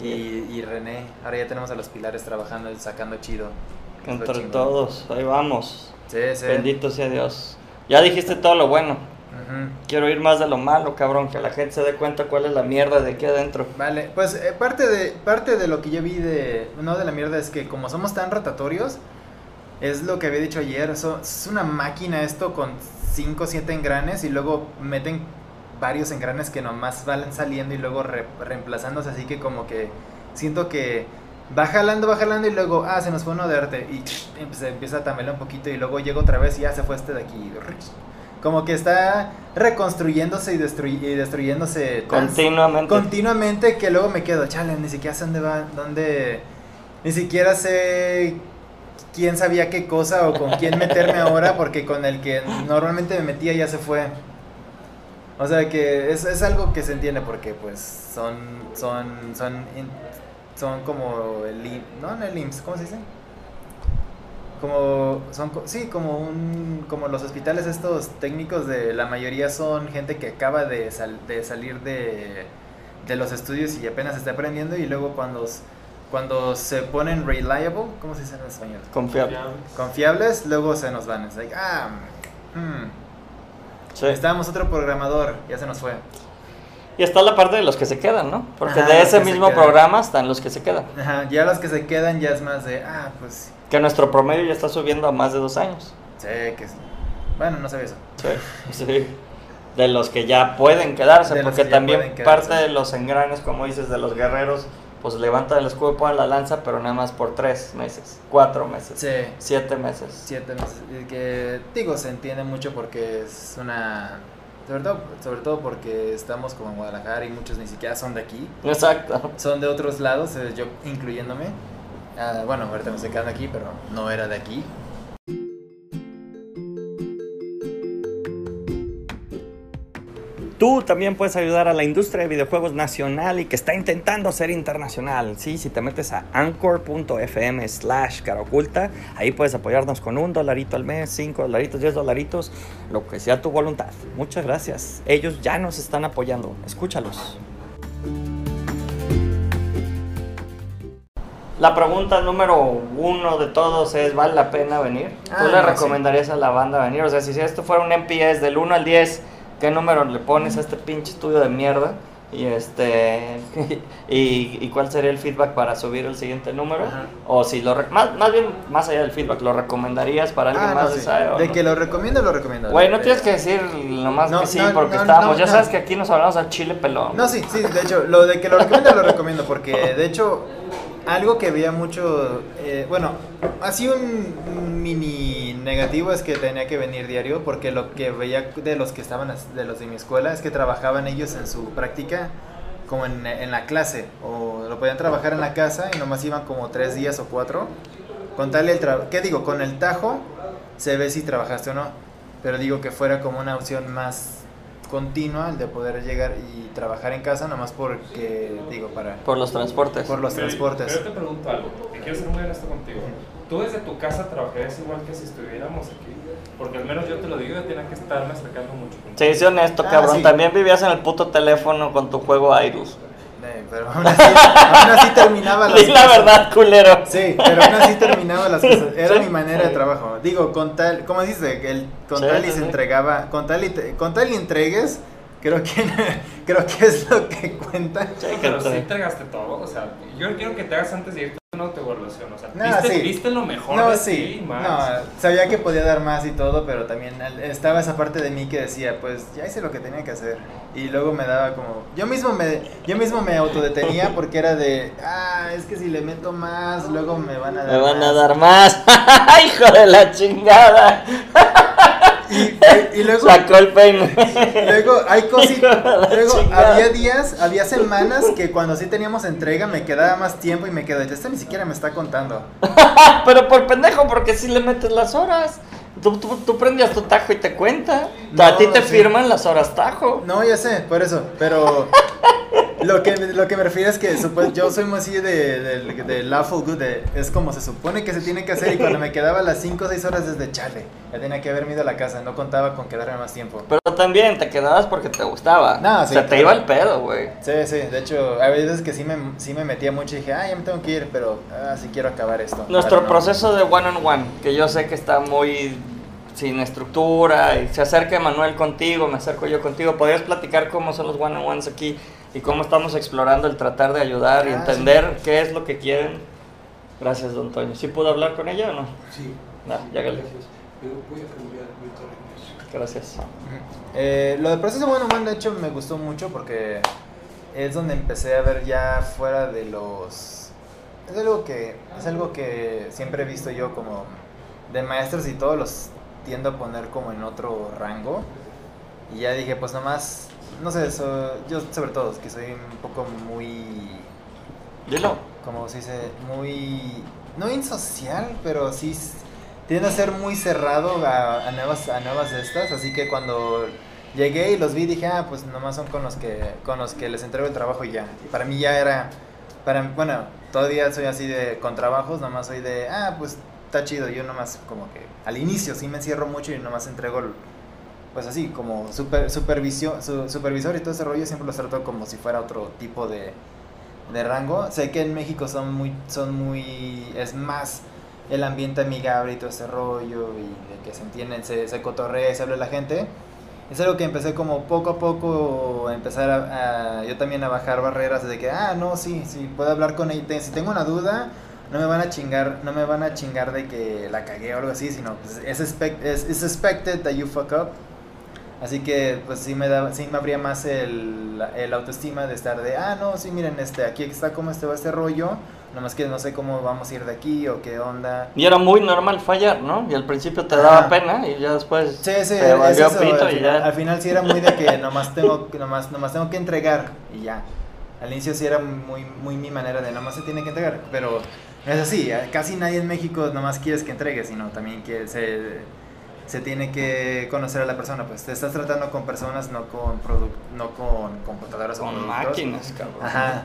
y, y René. Ahora ya tenemos a los pilares trabajando y sacando chido. Entre todos, ahí vamos. Sí, sí. Bendito sea Dios. Ya dijiste todo lo bueno. Quiero ir más de lo malo, cabrón. Que la gente se dé cuenta cuál es la mierda de aquí adentro. Vale, pues eh, parte, de, parte de lo que yo vi de, no de la mierda, es que como somos tan rotatorios, es lo que había dicho ayer, so- es una máquina esto con 5 o 7 engranes y luego meten varios engranes que nomás van saliendo y luego re- reemplazándose, así que como que siento que va jalando, va jalando y luego, ah, se nos fue uno de arte y se empieza a tambalear un poquito y luego llega otra vez y ya se fue este de aquí. Como que está reconstruyéndose y, destruy- y destruyéndose tan- Continuamente. continuamente que luego me quedo, chale, ni siquiera sé dónde va, dónde, ni siquiera sé quién sabía qué cosa o con quién meterme ahora porque con el que normalmente me metía ya se fue. O sea que es, es algo que se entiende porque pues son, son, son, son como el, no, no el IMSS, ¿cómo se dice? Como, son, sí, como un, como los hospitales estos técnicos de, la mayoría son gente que acaba de, sal- de salir de, de los estudios y apenas está aprendiendo y luego cuando, cuando se ponen reliable, ¿cómo se dice en español? Confiable. Confiables, luego se nos van, es like, ah, hmm, Sí. estábamos otro programador, ya se nos fue. Y está la parte de los que se quedan, ¿no? Porque Ajá, de ese mismo programa están los que se quedan. Ajá, ya los que se quedan ya es más de, ah, pues, Que nuestro promedio ya está subiendo a más de dos años. sé que, es- bueno, no sabía eso. Sí. sí. de los que ya pueden quedarse, De porque también quedarse. parte de los engranes, como dices, de los guerreros, pues levantan el escudo y ponen la lanza, pero nada más por tres meses, cuatro meses, Sí, siete meses. siete meses. y Que digo, se entiende mucho porque es una. Sobre todo, sobre todo porque estamos como en Guadalajara y muchos ni siquiera son de aquí. Exacto. Son de otros lados, eh, yo incluyéndome. Ah, bueno, ahorita me estoy quedando aquí, pero no era de aquí. Tú también puedes ayudar a la industria de videojuegos nacional y que está intentando ser internacional. Sí, si te metes a anchor.fm slash cara oculta, ahí puedes apoyarnos con un dolarito al mes, cinco dolaritos, diez dolaritos, lo que sea tu voluntad. Muchas gracias. Ellos ya nos están apoyando. Escúchalos. La pregunta número uno de todos es, ¿vale la pena venir? Ah, ¿Tú le no, sí. recomendarías a la banda venir? O sea, si esto fuera un MPS del 1 al 10, ¿qué número le pones a este pinche estudio de mierda? Y este y, y cuál sería el feedback para subir el siguiente número? Ajá. O si lo más, más bien más allá del feedback, ¿lo recomendarías para alguien Ah, no, más sí. de esa o De no? que lo recomiendo, lo recomiendo. Güey, no tienes que decir nomás no, que sí, no, porque no, estábamos. no, ya no. sabes que aquí nos hablamos al chile pelón. No, sí, sí, de hecho, lo de que lo recomiendo, lo recomiendo, porque de hecho, algo que veía mucho, eh, bueno, así un mini negativo es que tenía que venir diario, porque lo que veía de los que estaban, de los de mi escuela, es que trabajaban ellos en su práctica como en, la clase, o lo podían trabajar en la casa y nomás iban como tres días o cuatro. Con tal el tra- ¿qué digo? Con el tajo se ve si trabajaste o no, pero digo que fuera como una opción más continua el de poder llegar y trabajar en casa, nomás porque, digo, para... Por los transportes. Por los Pero- transportes. Pero yo te pregunto algo, y quiero ser muy honesto contigo. ¿Tú desde tu casa trabajarías igual que si estuviéramos aquí? Porque al menos yo te lo digo, yo tenía que estarme acercando mucho. Sí, sí, honesto, Ah, cabrón. sí. También vivías en el puto teléfono con tu juego Irus. Pero aún así, aún así terminaba las Di la cosas. verdad, culero. Sí, pero aún así terminaba las cosas. Era Sí. mi manera de trabajo. Digo, con tal, ¿cómo dices? Que el, con Sí, tal y sí, se sí. entregaba, con tal y, te- con tal y entregues, creo que, creo que es lo que cuenta. Pero te- sí entregaste todo, o sea, yo quiero que te hagas antes de irte una autoevaluación, o sea, No, viste, sí. viste lo mejor No, de sí. ti. No, sabía que podía dar más y todo, pero también al- estaba esa parte de mí que decía, pues ya hice lo que tenía que hacer. Y luego me daba como. Yo mismo me, yo mismo me autodetenía porque era de, ah, es que si le meto más, luego me van a dar. Me van a más". dar más. ¡Hijo de la chingada! Y, y luego. Sacó el peine. Luego hay cositas. Luego. Había días, había semanas que cuando sí teníamos entrega me quedaba más tiempo y me quedaba, esto ni siquiera me está contando. Pero por pendejo, porque si le metes las horas. Tú, tú, tú prendías tu tajo y te cuenta. No, a ti te sí. firman las horas tajo. No, ya sé, por eso, pero lo que, lo que me refiero es que supo- yo soy muy así de, de, de lawful good, de- es como se supone que se tiene que hacer y cuando me quedaba las 5 o 6 horas desde chale, ya tenía que haberme ido a la casa, no contaba con quedarme más tiempo. Pero también te quedabas porque te gustaba. No, o sí, sea, te iba el pedo, güey. Sí, sí, de hecho, a veces que sí me, sí me metía mucho y dije, ah, ya me tengo que ir, pero ah, sí quiero acabar esto. Nuestro no. proceso de one on one, que yo sé que está muy sin estructura y se acerca Manuel contigo, me acerco yo contigo. ¿Podrías platicar cómo son los one on ones aquí y cómo estamos explorando el tratar de ayudar y Ah, entender qué es lo que quieren? Gracias, don Toño. ¿Sí pudo hablar con ella o no? Sí. No, ya que le- Gracias. Voy a cambiar. Gracias. Eh, lo del proceso bueno man de hecho me gustó mucho porque es donde empecé a ver ya fuera de los es algo que es algo que siempre he visto yo como de maestros y todos los tiendo a poner como en otro rango y ya dije pues nomás no sé eso yo sobre todo que soy un poco muy Dilo. como se dice, muy, no insocial, pero sí tiende a ser muy cerrado a, a nuevas, a nuevas de estas, así que cuando llegué y los vi dije, ah, pues nomás son con los que, con los que les entrego el trabajo y ya. Y para mí ya era, para, bueno, todavía soy así de, con trabajos, nomás soy de, ah, pues está chido, yo nomás como que, al inicio sí me encierro mucho y nomás entrego, el- pues así, como super, supervisión, su- supervisor y todo ese rollo, siempre los trato como si fuera otro tipo de, de rango. Sé que en México son muy, son muy, es más el ambiente amigable y todo ese rollo y de que se entienden, se, se cotorrea se habla la gente. Es algo que empecé como poco a poco empezar a, a- yo también a bajar barreras de que, ah, no, sí, sí, puedo hablar con ella. Si tengo una duda, no me van a chingar, no me van a chingar de que la cagué o algo así, sino pues, es, expect, expected that you fuck up. Así que pues sí me daba, sí me abría más el, el autoestima de estar de, ah, no, sí, miren, este, aquí está como este va este rollo, nomás que no sé cómo vamos a ir de aquí o qué onda. Y era muy normal fallar, ¿no? Y al principio te daba pena y ya después Sí, sí, te es eso, pito al, y ya. al final sí era muy de que nomás tengo, nomás, nomás tengo que entregar y ya. Al inicio sí era muy, muy mi manera de nomás se tiene que entregar, pero no es así, eh, casi nadie en México nomás quieres que entregue, sino también que se, se tiene que conocer a la persona, pues te estás tratando con personas, no con, no con computadoras o Con máquinas, cabrón. Ajá.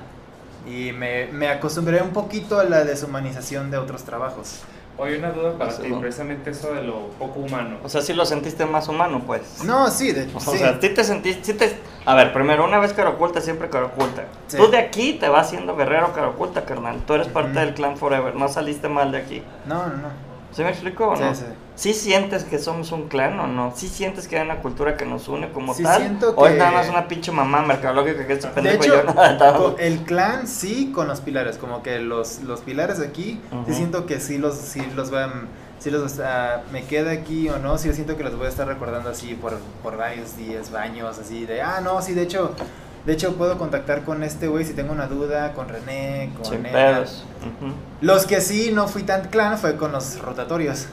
Y me, me acostumbré un poquito a la deshumanización de otros trabajos. Oye, una duda para Eso ti, no. precisamente eso de lo poco humano. O sea, sí lo sentiste más humano, pues. No, sí, de O sí. sea, sí te sentiste, sí te... A ver, primero, una vez cara oculta, siempre cara oculta. Sí. Tú de aquí te vas siendo guerrero cara oculta, carnal. Tú eres parte Ujú. del clan Forever, no saliste mal de aquí. No, no, no. ¿Sí me explico o Sí, no? sí. ¿Sí sientes que somos un clan o no? ¿Sí sientes que hay una cultura que nos une como Sí tal? siento ¿O es que- nada más una pinche mamá mercadológica que este De pendejo y hecho, yo nada el clan sí con los pilares, como que los, los pilares de aquí, Ujú. sí siento que sí los, sí los van, sí los, ah, me queda aquí o no, sí yo siento que los voy a estar recordando así por, por varios días, baños, así de, ah, no, sí, de hecho, de hecho puedo contactar con este güey si tengo una duda, con René, con Sin Nena. pedos. Ujú. Los que sí no fui tan clan fue con los rotatorios.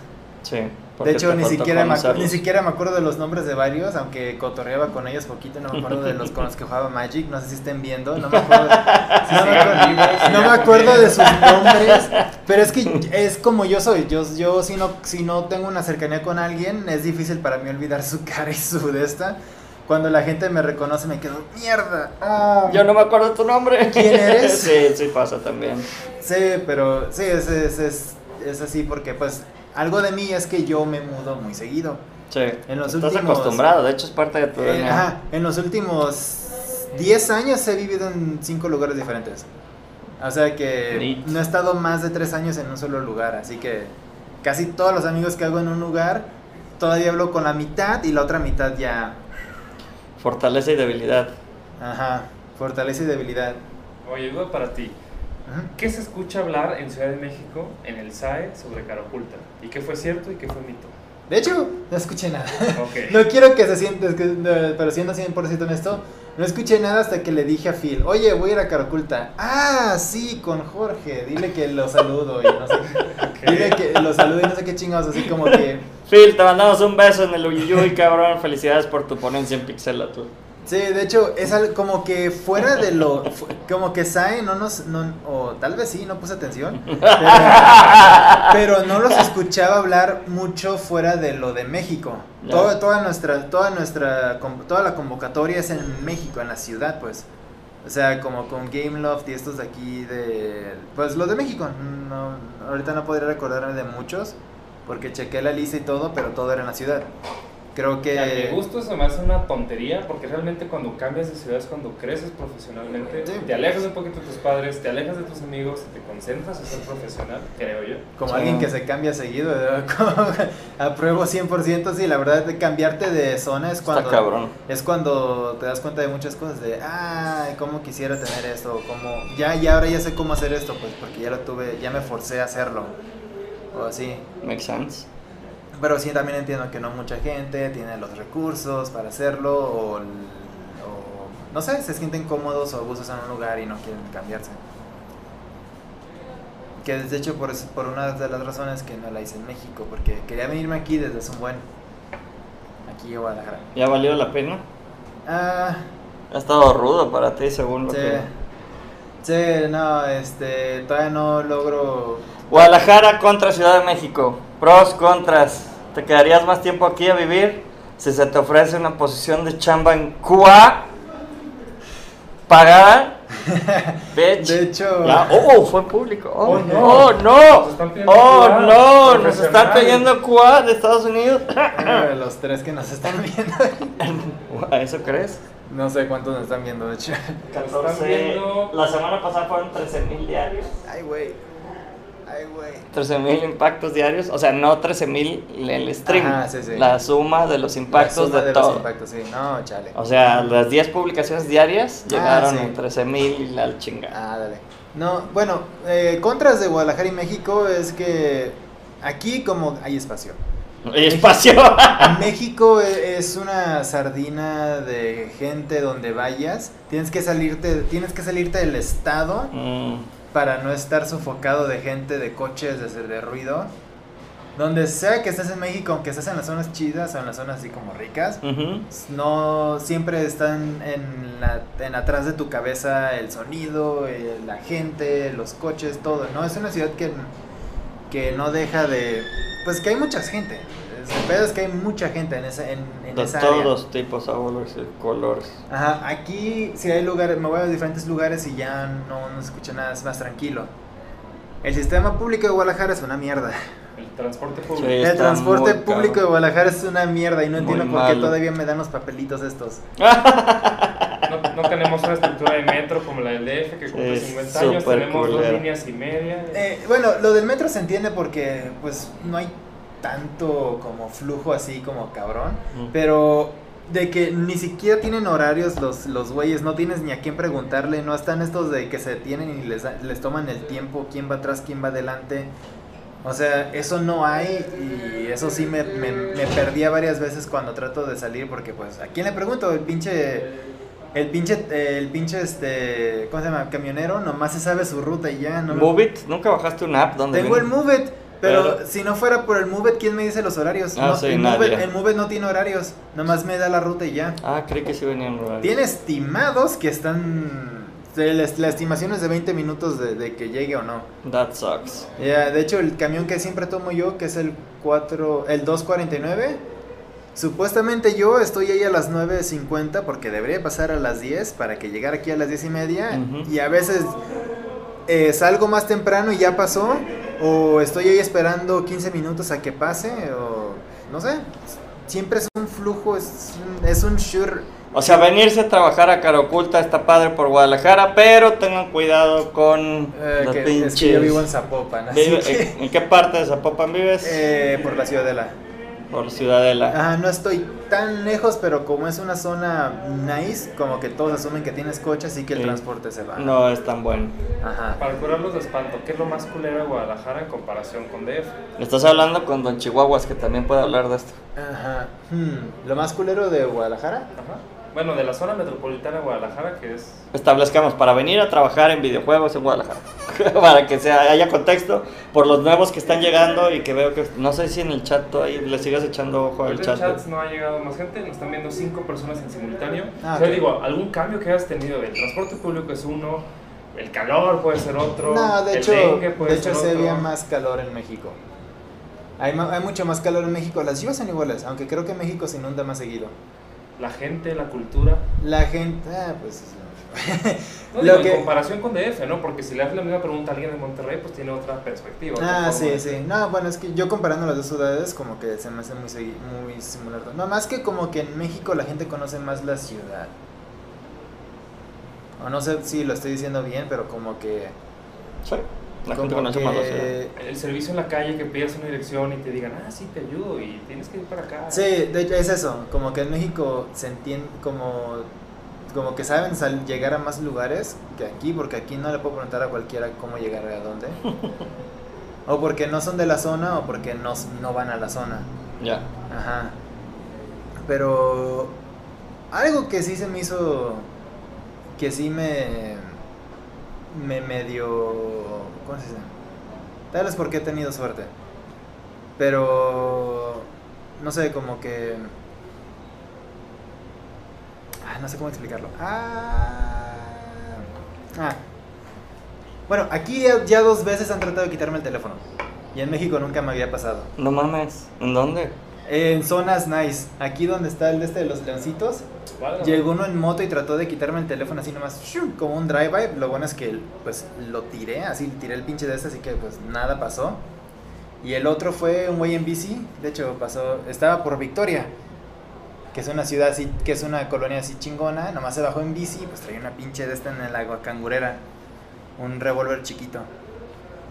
Sí. De hecho, ni siquiera, me, ni siquiera me acuerdo de los nombres de varios, aunque cotorreaba con ellos poquito, no me acuerdo de los con los que jugaba Magic, no sé si estén viendo, no me acuerdo, no me acuerdo, no me acuerdo de sus nombres, pero es que es como yo soy, yo, yo si, no, si no tengo una cercanía con alguien, es difícil para mí olvidar su cara y su de esta. Cuando la gente me reconoce me quedo, mierda. ah". Yo no me acuerdo tu nombre. ¿Quién eres? sí, sí pasa también. Sí, pero sí, es, es, es, es así porque pues algo de mí es que yo me mudo muy seguido. Sí. En los Estás últimos- acostumbrado, de hecho es parte de tu Eh, ajá, en los últimos 10 años he vivido en 5 lugares diferentes. O sea que Neat. no he estado más de 3 años en un solo lugar. Así que casi todos los amigos que hago en un lugar, todavía hablo con la mitad y la otra mitad ya. Fortaleza y debilidad. Ajá, fortaleza y debilidad. Oye, duda para ti. ¿Qué se escucha hablar en Ciudad de México, en el SAE, sobre cara oculta? ¿Y qué fue cierto y qué fue mito? De hecho, no escuché nada. No quiero que se sienta, pero siendo 100% honesto, no escuché nada hasta que le dije a Phil, oye, voy a ir a Caraculta. Ah, sí, con Jorge, dile que lo saludo y no sé qué. Dile que lo saludo y no sé qué chingados, así como que... Phil, te mandamos un beso en el Uyuyuy, cabrón. Felicidades por tu ponencia en Pixelatl. Sí, de hecho, es como que fuera de lo... Como que Sae no nos... No, o tal vez sí, no puse atención. Pero, pero no los escuchaba hablar mucho fuera de lo de México. Toda, toda nuestra... Toda nuestra... Toda la convocatoria es en México, en la ciudad, pues. O sea, como con Game Loft y estos de aquí de... Pues los de México. No, ahorita no podría recordarme de muchos. Porque chequé la lista y todo, pero todo era en la ciudad. Creo que... A mi gusto se me hace una tontería porque realmente cuando cambias de ciudad es cuando creces profesionalmente, Sí. te alejas un poquito de tus padres, te alejas de tus amigos, te concentras en ser profesional, creo yo. Como Sí. alguien que se cambia seguido, apruebo 100%, sí, la verdad de cambiarte de zona es cuando Está cabrón. es cuando te das cuenta de muchas cosas de, ay, cómo quisiera tener esto, como ya ya ahora ya sé cómo hacer esto, pues porque ya lo tuve, ya me forcé a hacerlo. O así. Makes sense. Pero sí también entiendo que no mucha gente tiene los recursos para hacerlo o, no sé, se sienten cómodos o abusos en un lugar y no quieren cambiarse. Que de hecho por, por una de las razones que no la hice en México, porque quería venirme aquí desde hace un buen, aquí a Guadalajara. ¿Ya valió la pena? Ah, Ha estado rudo para ti, según lo sí. que... Sí, no, este, todavía no logro... Guadalajara contra Ciudad de México. Pros, contras. ¿Te quedarías más tiempo aquí a vivir si se te ofrece una posición de chamba en Cuba? ¿Pagada? Bitch. De hecho... Ya, oh, fue público. Oh, Oh, no. no. Oh, no. Nos están pidiendo Oh, no. Nos están pidiendo Cuba de Estados Unidos. los tres que nos están viendo. ¿Eso crees? No sé cuántos nos están viendo, de hecho. 14. viendo- La semana pasada fueron 13 mil diarios. Ay, güey. Ay, güey. 13 mil impactos diarios. O sea, no 13 mil el stream. Ajá, sí, sí. La suma de los impactos de, los todo. impactos, sí. No, chale. O sea, las 10 publicaciones diarias llegaron Ah, sí. a 13 mil al chingada. Ah, dale. No, bueno, eh, contras de Guadalajara y México es que aquí como hay espacio. Y espacio. México e- es una sardina de gente donde vayas. Tienes que salirte, tienes que salirte del estado Mm, para no estar sofocado de gente, de coches, de, de ruido. Donde sea que estés en México, aunque estés en las zonas chidas o en las zonas así como ricas, no siempre están en, la, en atrás de tu cabeza el sonido, la gente, los coches, todo, ¿no? Es una ciudad que, que no deja de... Pues que hay mucha gente. El pedo es que hay mucha gente en esa, en, en De esa todos área. los tipos, sabores y colores. Ajá, aquí si hay lugares, me voy a diferentes lugares y ya no, no se escucha nada, es más tranquilo. El sistema público de Guadalajara es una mierda. El transporte público. Sí. El transporte público de. Guadalajara es una mierda y no Muy entiendo por qué todavía me dan los papelitos estos. No, no tenemos una estructura de metro como la del DF que cumple Es 50 años. Tenemos dos líneas y media. Eh, bueno, lo del metro se entiende porque pues no hay tanto como flujo así como cabrón, Mm. pero de que ni siquiera tienen horarios los los güeyes, no tienes ni a quién preguntarle, no están estos de que se detienen y les, les toman el tiempo, quién va atrás, quién va adelante. O sea, eso no hay y eso sí me, me, me perdía varias veces cuando trato de salir porque pues, ¿a quién le pregunto? El pinche... El pinche, el pinche, este, ¿cómo se llama? Camionero, nomás se sabe su ruta y ya, no me- Move It, ¿nunca bajaste una app donde tengo el? Move It, pero, Pero- si no fuera por el Move It, ¿quién me dice los horarios? Ah, No, sí, el, nadie. Move It, el Move It no tiene horarios, nomás me da la ruta y ya. Ah, creí que sí venían horarios. Tiene estimados que están... La, estimación es de 20 minutos de, de que llegue o no. That sucks. Ya, de hecho, el camión que siempre tomo yo, que es el 4, el 249, supuestamente yo estoy ahí a las 9.50 porque debería pasar a las 10 para que llegara aquí a las 10 y media. Y a veces eh, salgo más temprano y ya pasó, o estoy ahí esperando 15 minutos a que pase, o no sé. Siempre es un flujo, es un, es un sure. O sea, venirse a trabajar a cara oculta está padre por Guadalajara, pero tengan cuidado con eh, que, pinches. es que yo vivo en Zapopan, así Vive- que, ¿En qué parte de Zapopan vives? eh, por la ciudadela. Por Ciudadela. Ajá, no estoy tan lejos, pero como es una zona nice, como que todos asumen que tienes coche, así que el Sí. transporte se va. No es tan bueno. Ajá. Para curarlos de espanto, ¿qué es lo más culero de Guadalajara en comparación con DF? Estás hablando con Don Chihuahuas, que también puede hablar de esto. Ajá. Hmm, Lo más culero de Guadalajara. Ajá. Bueno, de la zona metropolitana de Guadalajara, que es Establezcamos para venir a trabajar en videojuegos en Guadalajara. para que sea, haya contexto por los nuevos que están llegando y que veo que. No sé si en el chat ahí le sigas echando ojo al Ahorita en chat. chats no ha llegado más gente, nos están viendo cinco personas en simultáneo. Ah, o sea, ok. digo, algún cambio que hayas tenido del transporte público es uno, el calor puede ser otro, No, de el hecho, dengue puede de hecho ser se otro. veía más calor en México. Hay, hay mucho más calor en México. Las lluvias son iguales, aunque creo que México se inunda más seguido. La gente, la cultura. La gente, ah, pues. No, Lo digo, que- En comparación con DF, ¿no? Porque si le haces la misma pregunta a alguien de Monterrey, pues tiene otra perspectiva. otra Ah, sí, de- sí. No, bueno, es que yo comparando las dos ciudades, como que se me hace muy, muy similar. No, más que como que en México la gente conoce más la ciudad. O no sé si lo estoy diciendo bien, pero como que. Sí, la gente conoce más. El servicio en la calle, que pidas una dirección y te digan, ah, sí, te ayudo y tienes que ir para acá. Sí, de hecho es eso. Como que en México se entiende como. Como que saben sal- llegar a más lugares que aquí, porque aquí no le puedo preguntar a cualquiera cómo llegar a dónde. o porque no son de la zona o porque no, no van a la zona. Ya. Ajá. Pero algo que sí se me hizo que sí me me medio ¿cómo se dice? Tal vez porque he tenido suerte. Pero no sé, como que ah, no sé cómo explicarlo. Ah. Ah. Bueno, aquí ya, dos veces han tratado de quitarme el teléfono. Y en México nunca me había pasado. No mames. ¿En dónde? En zonas nice. Aquí donde está el de este de los leoncitos. Llegó uno en moto y trató de quitarme el teléfono así nomás. ¡shum! Como un drive-by. Lo bueno es que pues lo tiré. Así tiré el pinche de este. Así que pues nada pasó. Y el otro fue un güey en bici. De hecho pasó. Estaba por Victoria. Que es una ciudad así. Que es una colonia así chingona. Nomás se bajó en bici. Pues traía una pinche de esta en la cangurera. Un revólver chiquito.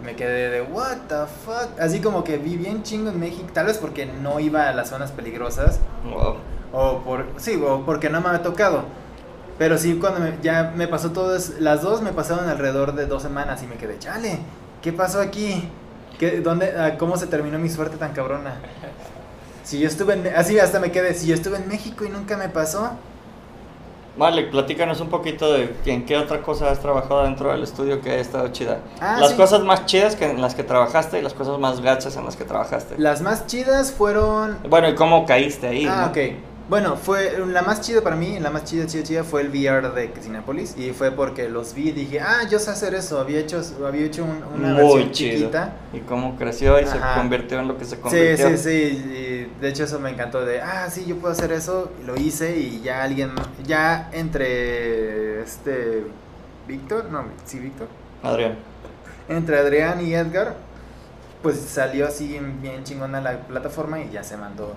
Me quedé de, what the fuck. Así como que vi bien chingo en México. Tal vez porque no iba a las zonas peligrosas. Wow. O por, sí, o porque no me había tocado. Pero sí, cuando me- ya me pasó todo eso, las dos me pasaron alrededor de dos semanas y me quedé, chale, ¿qué pasó aquí? ¿Qué, dónde, ah, ¿Cómo se terminó mi suerte tan cabrona? Si yo estuve en, así hasta me quedé, si yo estuve en México y nunca me pasó. Vale, platícanos un poquito de en qué otra cosa has trabajado dentro del estudio que ha estado chida. Ah, las sí. cosas más chidas que en las que trabajaste y las cosas más gachas en las que trabajaste. Las más chidas fueron Bueno, ¿y cómo caíste ahí? Ah, no? ok. Bueno, fue la más chida para mí, la más chida, chida, chida fue el VR de Cinépolis y fue porque los vi y dije, ah, yo sé hacer eso, había hecho, había hecho un- una Muy versión chido. chiquita. Y cómo creció y se convirtió en lo que se Sí, convirtió. sí, sí, y de hecho eso me encantó de, ah, sí, yo puedo hacer eso, y lo hice y ya alguien, ya entre este, Víctor, no, sí, Víctor, Adrián. entre Adrián y Edgar, pues salió así bien chingona la plataforma y ya se mandó,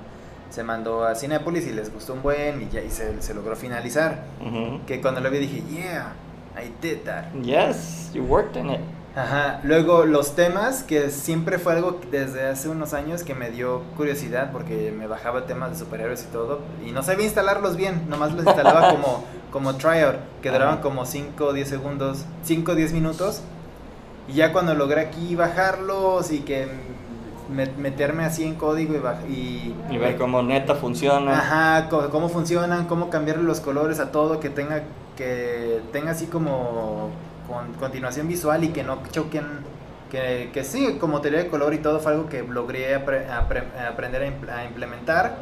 se mandó a Cinépolis y les gustó un buen y ya y se, se logró finalizar. Que cuando lo vi dije, yeah, I did that. Yes, you worked in it. Ajá. Luego los temas, que siempre fue algo desde hace unos años que me dio curiosidad porque me bajaba temas de superhéroes y todo y no sabía instalarlos bien, nomás los instalaba como, como tryout, que duraban como 5 o 10 segundos, 5 o 10 minutos. Y ya cuando logré aquí bajarlos y que meterme así en código y, y, Y ver cómo neta funciona. Ajá, cómo funcionan, cómo cambiarle los colores a todo, que tenga que tenga así como con continuación visual y que no choquen, que, que sí, como teoría de color y todo fue algo que logré apre- apre- aprender a, impl- a implementar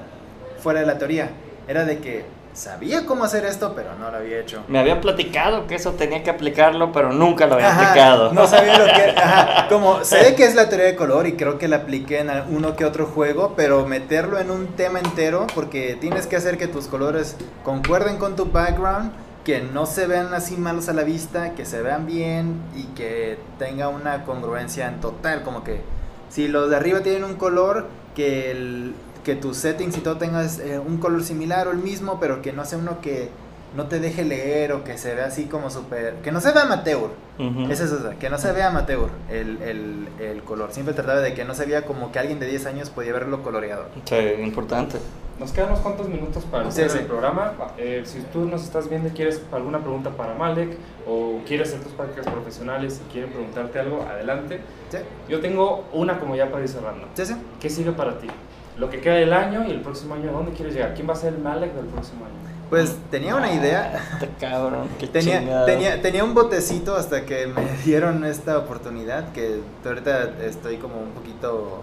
fuera de la teoría. Era de que sabía cómo hacer esto, pero no lo había hecho. Me habían platicado que eso tenía que aplicarlo, pero nunca lo había Ajá, aplicado. No sabía lo que. Ajá, como sé que es la teoría de color y creo que la apliqué en uno que otro juego, pero meterlo en un tema entero, porque tienes que hacer que tus colores concuerden con tu background, que no se vean así malos a la vista, que se vean bien y que tenga una congruencia en total. Como que si los de arriba tienen un color, que, el, que tus settings y todo tengas eh, un color similar o el mismo, pero que no sea uno que no te deje leer o que se vea así como súper. que no se vea amateur. Ujú. Esa es otra, que no se vea amateur el, el, el color. Siempre trataba de que no se vea como que alguien de 10 años podía verlo coloreado. Sí, importante. Nos quedan unos cuantos minutos para el Sí, sí. del programa. Eh, si tú nos estás viendo y quieres alguna pregunta para Malek o quieres hacer tus prácticas profesionales y quieren preguntarte algo, adelante. ¿Sí? Yo tengo una como ya para ir cerrando. ¿Sí, sí? ¿Qué sigue para ti? Lo que queda del año y el próximo año, ¿a dónde quieres llegar? ¿Quién va a ser el Malek del próximo año? Pues tenía una idea. Este cabrón, qué Tenía, tenía, tenía un botecito hasta que me dieron esta oportunidad que ahorita estoy como un poquito...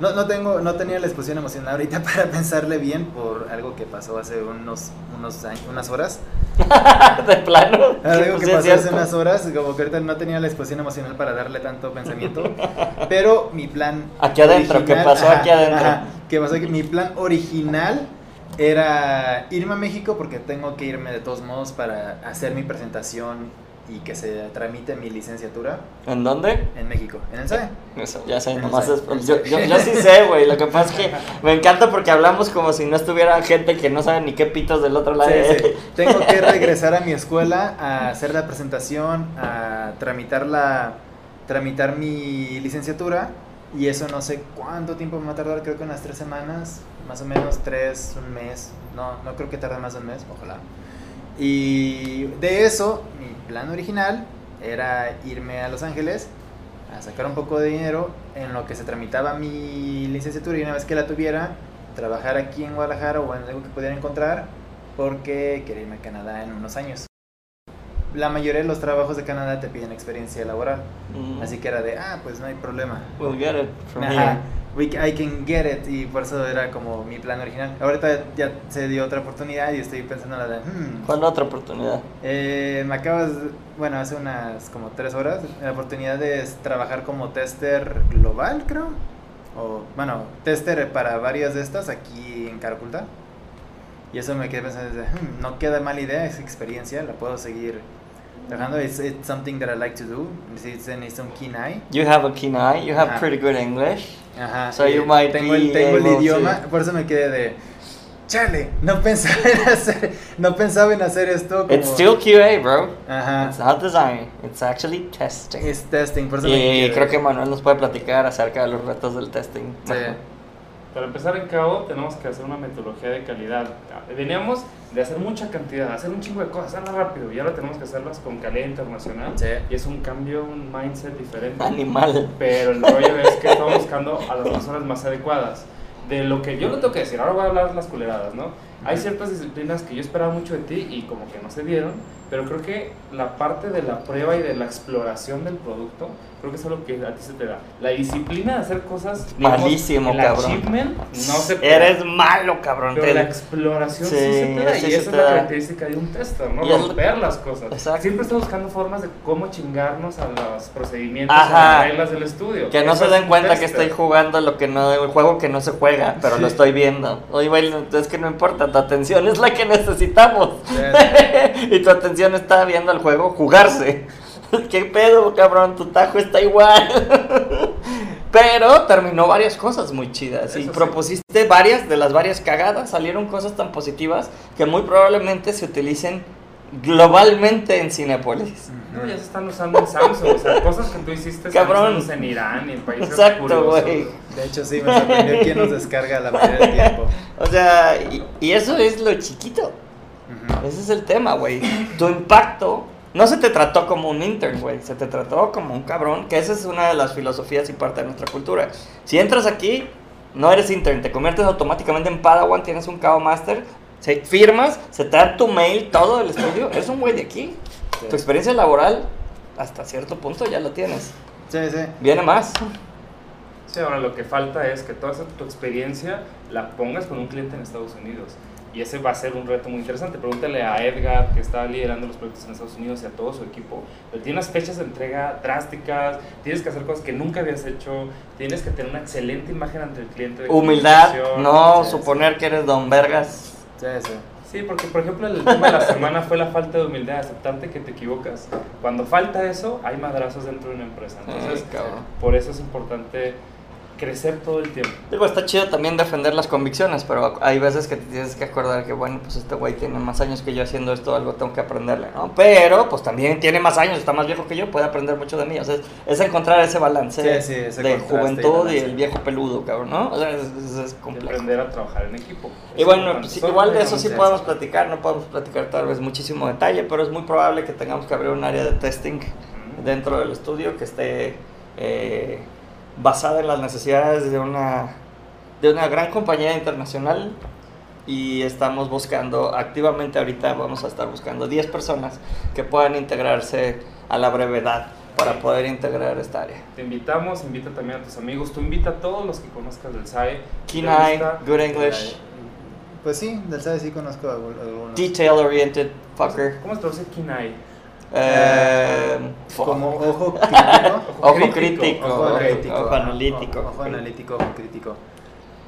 No, no, tengo, no tenía la exposición emocional ahorita para pensarle bien por algo que pasó hace unos, unos años, unas horas. de plano. Algo Pues que sí, es pasó hace unas horas, como que ahorita no tenía la exposición emocional para darle tanto pensamiento. Pero mi plan. Aquí adentro, ¿qué pasó aquí adentro? que pasó aquí. Mi plan original era irme a México porque tengo que irme de todos modos para hacer mi presentación y que se tramite mi licenciatura ¿En dónde? en México, en el. Eso, ya sé, En nomás es- SAE. yo, yo, yo sí sé, güey. Lo que pasa es que me encanta porque hablamos como si no estuviera gente que no sabe ni qué pitos del otro lado. Sí, sí. Tengo que regresar a mi escuela a hacer la presentación, a tramitar la tramitar mi licenciatura y eso no sé cuánto tiempo me va a tardar, creo que unas tres semanas, más o menos tres, un mes, no, no creo que tarde más de un mes, ojalá. Y de eso, mi plan original era irme a Los Ángeles a sacar un poco de dinero en lo que se tramitaba mi licenciatura y una vez que la tuviera, trabajar aquí en Guadalajara o en algo que pudiera encontrar porque quería irme a Canadá en unos años. La mayoría de los trabajos de Canadá te piden experiencia laboral, Mm. así que era de, ah, pues no hay problema. We'll get it from Ajá, here. We I can get it y por eso era como mi plan original. Ahorita ya se dio otra oportunidad y estoy pensando en la de, hmm, ¿Cuál otra oportunidad? eh, me acabas, bueno, hace unas como tres horas, la oportunidad de trabajar como tester global, creo. O, bueno, tester para varias de estas aquí en Caraculta. Y eso me quedé pensando, desde, "Hmm, no queda mala idea, es experiencia, la puedo seguir trabajando. It's, it's something that I like to do. It's, it's un keen eye. You have a keen eye, you have Ajá. pretty good English. Ajá. So you might tengo el, be tengo el able idioma, to- por eso me quedé de, chale, no pensaba en hacer, no pensaba en hacer esto como... It's still QA, bro. Ajá. It's not design, it's actually testing. Es testing, por eso me Y quedé. creo que Manuel nos puede platicar acerca de los retos del testing. Sí. Para empezar en cabo tenemos que hacer una metodología de calidad. Veníamos de hacer mucha cantidad, hacer un chingo de cosas, hacerlas rápido y ahora tenemos que hacerlas con calidad internacional. Sí. Y es un cambio, un mindset diferente. Animal. Pero el rollo es que estamos buscando a las personas más adecuadas. de lo que yo no tengo que decir, ahora voy a hablar las culeradas, ¿no? Hay ciertas disciplinas que yo esperaba mucho de ti y como que no se dieron, pero creo que la parte de la prueba y de la exploración del producto, creo que es algo que a ti se te da. La disciplina de hacer cosas... digamos, Malísimo, el cabrón. achievement no se da. Eres malo, cabrón. Pero la exploración sí, Sí, se te da sí y esa es la característica de un tester, ¿no? Romper las cosas. Exacto. Siempre estamos buscando formas de cómo chingarnos a los procedimientos, Ajá. a las reglas del estudio. Que no Eso se den cuenta que estoy jugando lo que no, el juego que no se juega, pero lo estoy viendo. Oye, güey, es que no importa, tu atención es la que necesitamos. y tu atención está viendo el juego jugarse. ¿Qué pedo, cabrón? Tu tajo está igual. Pero terminó varias cosas muy chidas. y Eso sí. propusiste varias, de las varias cagadas, salieron cosas tan positivas que muy probablemente se utilicen globalmente en Cinepolis. No, ya se están usando en Samsung, o sea, cosas que tú hiciste Cabrón. En Irán y en países Exacto, güey. De hecho, sí, me sorprendió quién nos descarga la mayoría del tiempo. O sea, y, y eso es lo chiquito. Ujú. Ese es el tema, güey. Tu impacto no se te trató como un intern, güey. Se te trató como un cabrón, que esa es una de las filosofías y parte de nuestra cultura. Si entras aquí, no eres intern, te conviertes automáticamente en Padawan, tienes un Kao Master, se, firmas, se te da tu mail, todo el estudio. Eres un güey de aquí. Sí. Tu experiencia laboral, hasta cierto punto, ya lo tienes. Sí, sí. Viene más. Sí, ahora lo que falta es que toda esa tu experiencia la pongas con un cliente en Estados Unidos. Y ese va a ser un reto muy interesante. Pregúntale a Edgar, que está liderando los proyectos en Estados Unidos, y a todo su equipo. Pero tiene unas fechas de entrega drásticas, tienes que hacer cosas que nunca habías hecho, tienes que tener una excelente imagen ante el cliente. de Humildad, no sí, suponer que eres don Vergas. Sí, sí. Sí, porque por ejemplo el tema de la semana fue la falta de humildad, aceptarte que te equivocas. Cuando falta eso, hay madrazos dentro de una empresa. Entonces, Ay, por eso es importante crecer todo el tiempo. Digo, está chido también defender las convicciones, pero hay veces que te tienes que acordar que, bueno, pues este güey tiene más años que yo haciendo esto, algo tengo que aprenderle, ¿no? Pero, pues también tiene más años, está más viejo que yo, puede aprender mucho de mí. O sea, es, es encontrar ese balance Sí, sí, ese de y juventud y, el viejo peludo, cabrón, ¿no? O sea, es, es- es complejo. aprender a trabajar en equipo. Y bueno, pues, igual de eso sí podemos platicar, no podemos platicar tal vez muchísimo detalle, pero es muy probable que tengamos que abrir un área de testing dentro del estudio que esté eh, basada en las necesidades de una, de una gran compañía internacional y estamos buscando activamente ahorita vamos a estar buscando 10 personas que puedan integrarse a la brevedad para poder integrar esta área. Te invitamos, invita también a tus amigos, tú invita a todos los que conozcas del SAE. Keen ¿Te Eye? Good English, Pues sí, del SAE sí conozco algún- algunos. Detail Oriented Fucker, ¿Cómo se traduce Keen Eye? Eh, Como ojo crítico. Ojo crítico, ojo analítico. Ojo, ojo analítico, ojo crítico.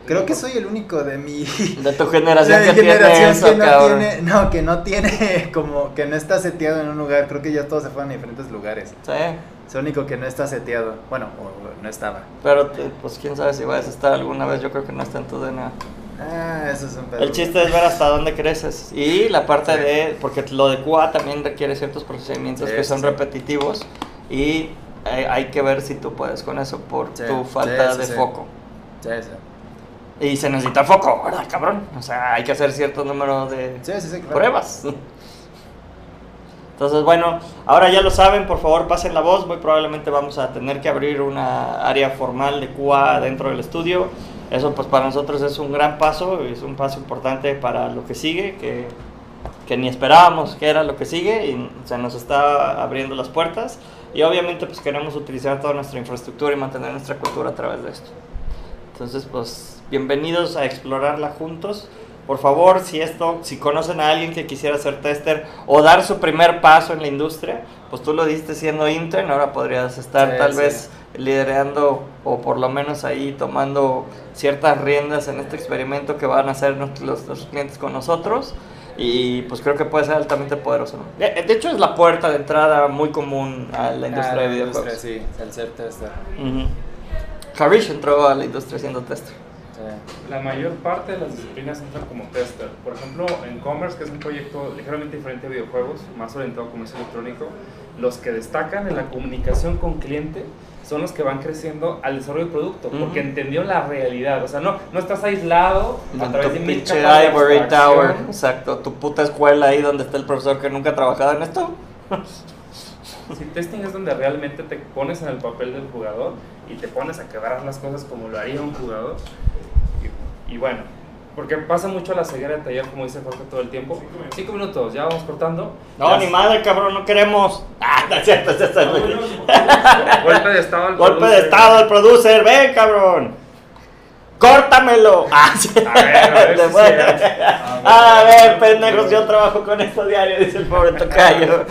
Creo que soy el único de mi De tu generación de que tiene generación eso, que no cabrón. tiene, no, que no tiene como que no está seteado en un lugar. Creo que ya todos se fueron a diferentes lugares. Sí, Es el único que no está seteado. Bueno, o no estaba. pero te- pues quién sabe si vas a estar alguna vez, yo creo que no está en tu DNA. Ah, eso es un pedo. El chiste es ver hasta dónde creces. Y la parte de, porque lo de QA también requiere ciertos procedimientos Sí, que sí, son sí. repetitivos y eh, hay que ver si tú puedes con eso por Sí, tu falta sí, sí, de sí. foco. Sí, sí. Y se necesita foco, ¿verdad, cabrón? O sea, hay que hacer cierto número de Sí, sí, sí, claro. pruebas. Entonces, bueno, ahora ya lo saben, por favor pasen la voz. Muy probablemente vamos a tener que abrir una área formal de QA dentro del estudio. Eso pues para nosotros es un gran paso, es un paso importante para lo que sigue, que, que ni esperábamos que era lo que sigue y se nos está abriendo las puertas. Y obviamente pues queremos utilizar toda nuestra infraestructura y mantener nuestra cultura a través de esto. Entonces, pues, bienvenidos a explorarla juntos. Por favor, si esto, si conocen a alguien que quisiera ser tester o dar su primer paso en la industria, pues tú lo diste siendo intern, ahora podrías estar Sí, tal sí. vez liderando o por lo menos ahí tomando ciertas riendas en este experimento que van a hacer los, los clientes con nosotros. Y pues creo que puede ser altamente poderoso. ¿no? De, de hecho, es la puerta de entrada muy común a la industria Ah, de videojuegos. industria, sí, el ser tester. Ujú. Harish entró a la industria siendo tester. Sí. La mayor parte de las disciplinas entran como tester. Por ejemplo, en Commerce, que es un proyecto ligeramente diferente a videojuegos, más orientado a comercio electrónico, los que destacan en la comunicación con cliente son los que van creciendo al desarrollo del producto, porque Ujú. entendió la realidad. O sea, no, no estás aislado a través tu de mil capas de Ivory. Tower, exacto, tu puta escuela ahí donde está el profesor que nunca ha trabajado en esto. Sí, testing es donde realmente te pones en el papel del jugador y te pones a quebrar las cosas como lo haría un jugador. Y bueno, porque pasa mucho la ceguera de taller, como dice Jorge todo el tiempo. Cinco minutos, ya vamos cortando. No, Ya- ni madre, cabrón, no queremos. Ah, no es cierto, es cierto. Golpe de estado al Golpe de estado al producer, ven, cabrón. Córtamelo. Ah, sí. A ver, a ver si A ver, pendejos, yo trabajo con esto diario, dice el pobre tocayo.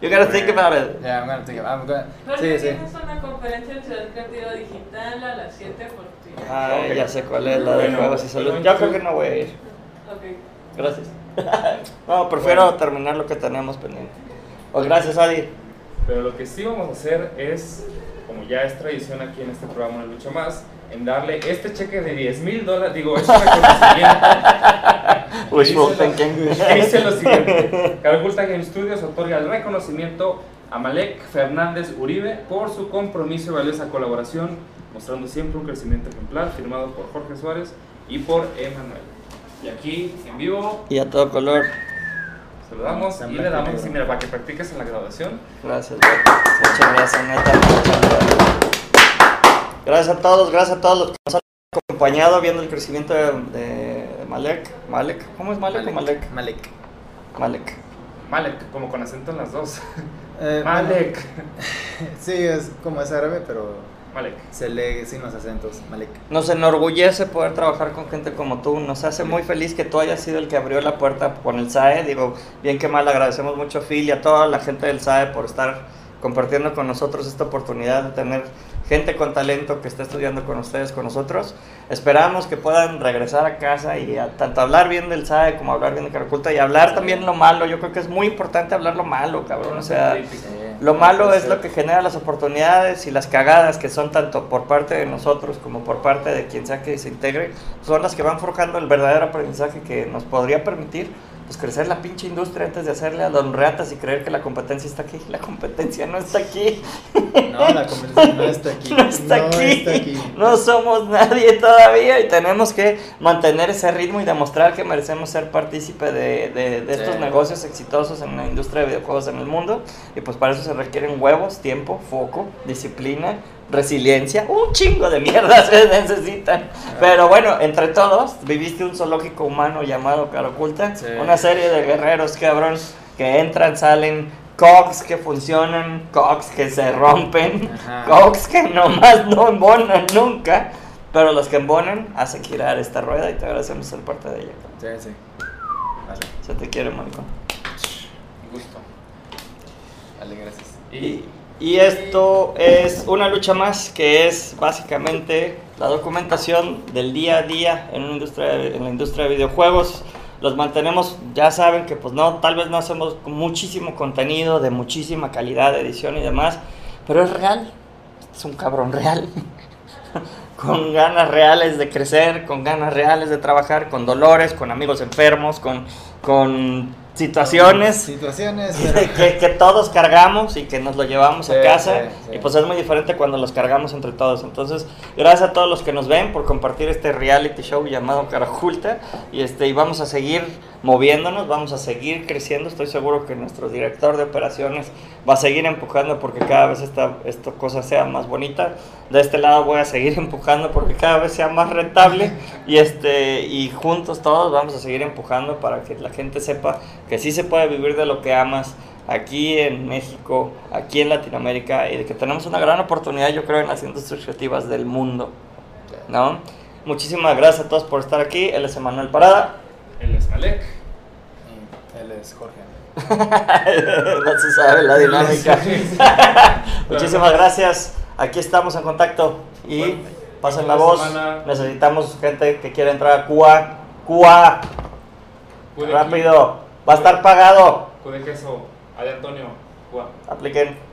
You gotta think about it. Yeah, I'm gonna think about- I'm gonna- Sí, sí. tienes una conferencia en Ciudad Creativa Digital a las 7 por ti. Ay, Ok. ya sé cuál es la de Bueno, juegos y salud. bueno, Yo creo que no voy a ir. Ok. Gracias. No, prefiero terminar lo que tenemos pendiente. O gracias, Adi. Pero lo que sí vamos a hacer es, como ya es tradición aquí en este programa Una Lucha Más, en darle este cheque de 10 mil dólares, digo, este reconocimiento. Wishful Dice lo- thinking. Dice lo siguiente: Cargulta Game Studios otorga el reconocimiento a Malek Fernández Uribe por su compromiso y valiosa colaboración, mostrando siempre un crecimiento ejemplar, firmado por Jorge Suárez y por Emanuel. Y aquí, en vivo, Y a todo color. Saludamos Está y le y damos así, mira, para que practiques en la graduación. Gracias, güey. Muchas gracias, neta. gracias. Gracias a todos, gracias a todos los que nos han acompañado viendo el crecimiento de, de Malek. Malek, ¿cómo es Malek o Malek? Malek. Malek. Malek, como con acento en las dos. Eh, Malek. Sí, es como es árabe, pero Malek. se lee sin los acentos. Malek. Nos enorgullece poder trabajar con gente como tú. Nos hace muy feliz que tú hayas sido el que abrió la puerta con el SAE. Digo, bien que mal, agradecemos mucho a Phil y a toda la gente del SAE por estar compartiendo con nosotros esta oportunidad de tener gente con talento que está estudiando con ustedes, con nosotros. Esperamos que puedan regresar a casa y a- tanto hablar bien del SAE como hablar bien de Caraculta y hablar también lo malo. Yo creo que es muy importante hablar lo malo, cabrón. O sea, lo malo es lo que genera las oportunidades y las cagadas que son tanto por parte de nosotros como por parte de quien sea que se integre, son las que van forjando el verdadero aprendizaje que nos podría permitir pues crecer la pinche industria antes de hacerle a don reatas y creer que la competencia está aquí. La competencia no está aquí. No, la conversación no está aquí. No está aquí. está aquí. No somos nadie todavía y tenemos que mantener ese ritmo y demostrar que merecemos ser partícipe de, de- de estos negocios exitosos en la industria de videojuegos en el mundo. Y pues para eso se requieren huevos, tiempo, foco, disciplina, resiliencia. Un chingo de mierda se necesitan. Pero bueno, entre todos, viviste un zoológico humano llamado Cara Oculta. Sí. Una serie de guerreros, cabrón, que entran, salen. Cogs que funcionan, cogs que se rompen, Ajá. cogs que nomás no embonan nunca, pero los que embonan hacen girar esta rueda y te agradecemos ser parte de ella. Sí, sí. Vale, Se te quiere, maricón. Gusto. vale, gracias. Y, y esto es una lucha más que es básicamente la documentación del día a día en, una industria, en la industria de videojuegos. Los mantenemos, ya saben que pues no, tal vez no hacemos muchísimo contenido de muchísima calidad de edición y demás, pero es real, es un cabrón real. con ganas reales de crecer, con ganas reales de trabajar, con dolores, con amigos enfermos, con, con situaciones Situaciones, pero. que, que todos cargamos y que nos lo llevamos Sí, a casa sí, sí. y pues es muy diferente cuando los cargamos entre todos entonces gracias a todos los que nos ven por compartir este reality show llamado Carajulta y este y vamos a seguir moviéndonos vamos a seguir creciendo estoy seguro que nuestro director de operaciones va a seguir empujando porque cada vez esta, esta cosa sea más bonita de este lado voy a seguir empujando porque cada vez sea más rentable y este y juntos todos vamos a seguir empujando para que la gente sepa que sí se puede vivir de lo que amas aquí en México, aquí en Latinoamérica y de que tenemos una gran oportunidad yo creo en las industrias creativas del mundo, ¿no? Muchísimas gracias a todos por estar aquí, él es Emanuel Parada, Él es Malek. Y Él es Jorge. no se sabe la dinámica. Muchísimas gracias, aquí estamos en contacto y Bueno, pasen la voz, semana- necesitamos gente que quiera entrar a Cuba, Cuba, rápido, va a estar pagado, Pude queso. Ade Antonio. Guau. apliquen.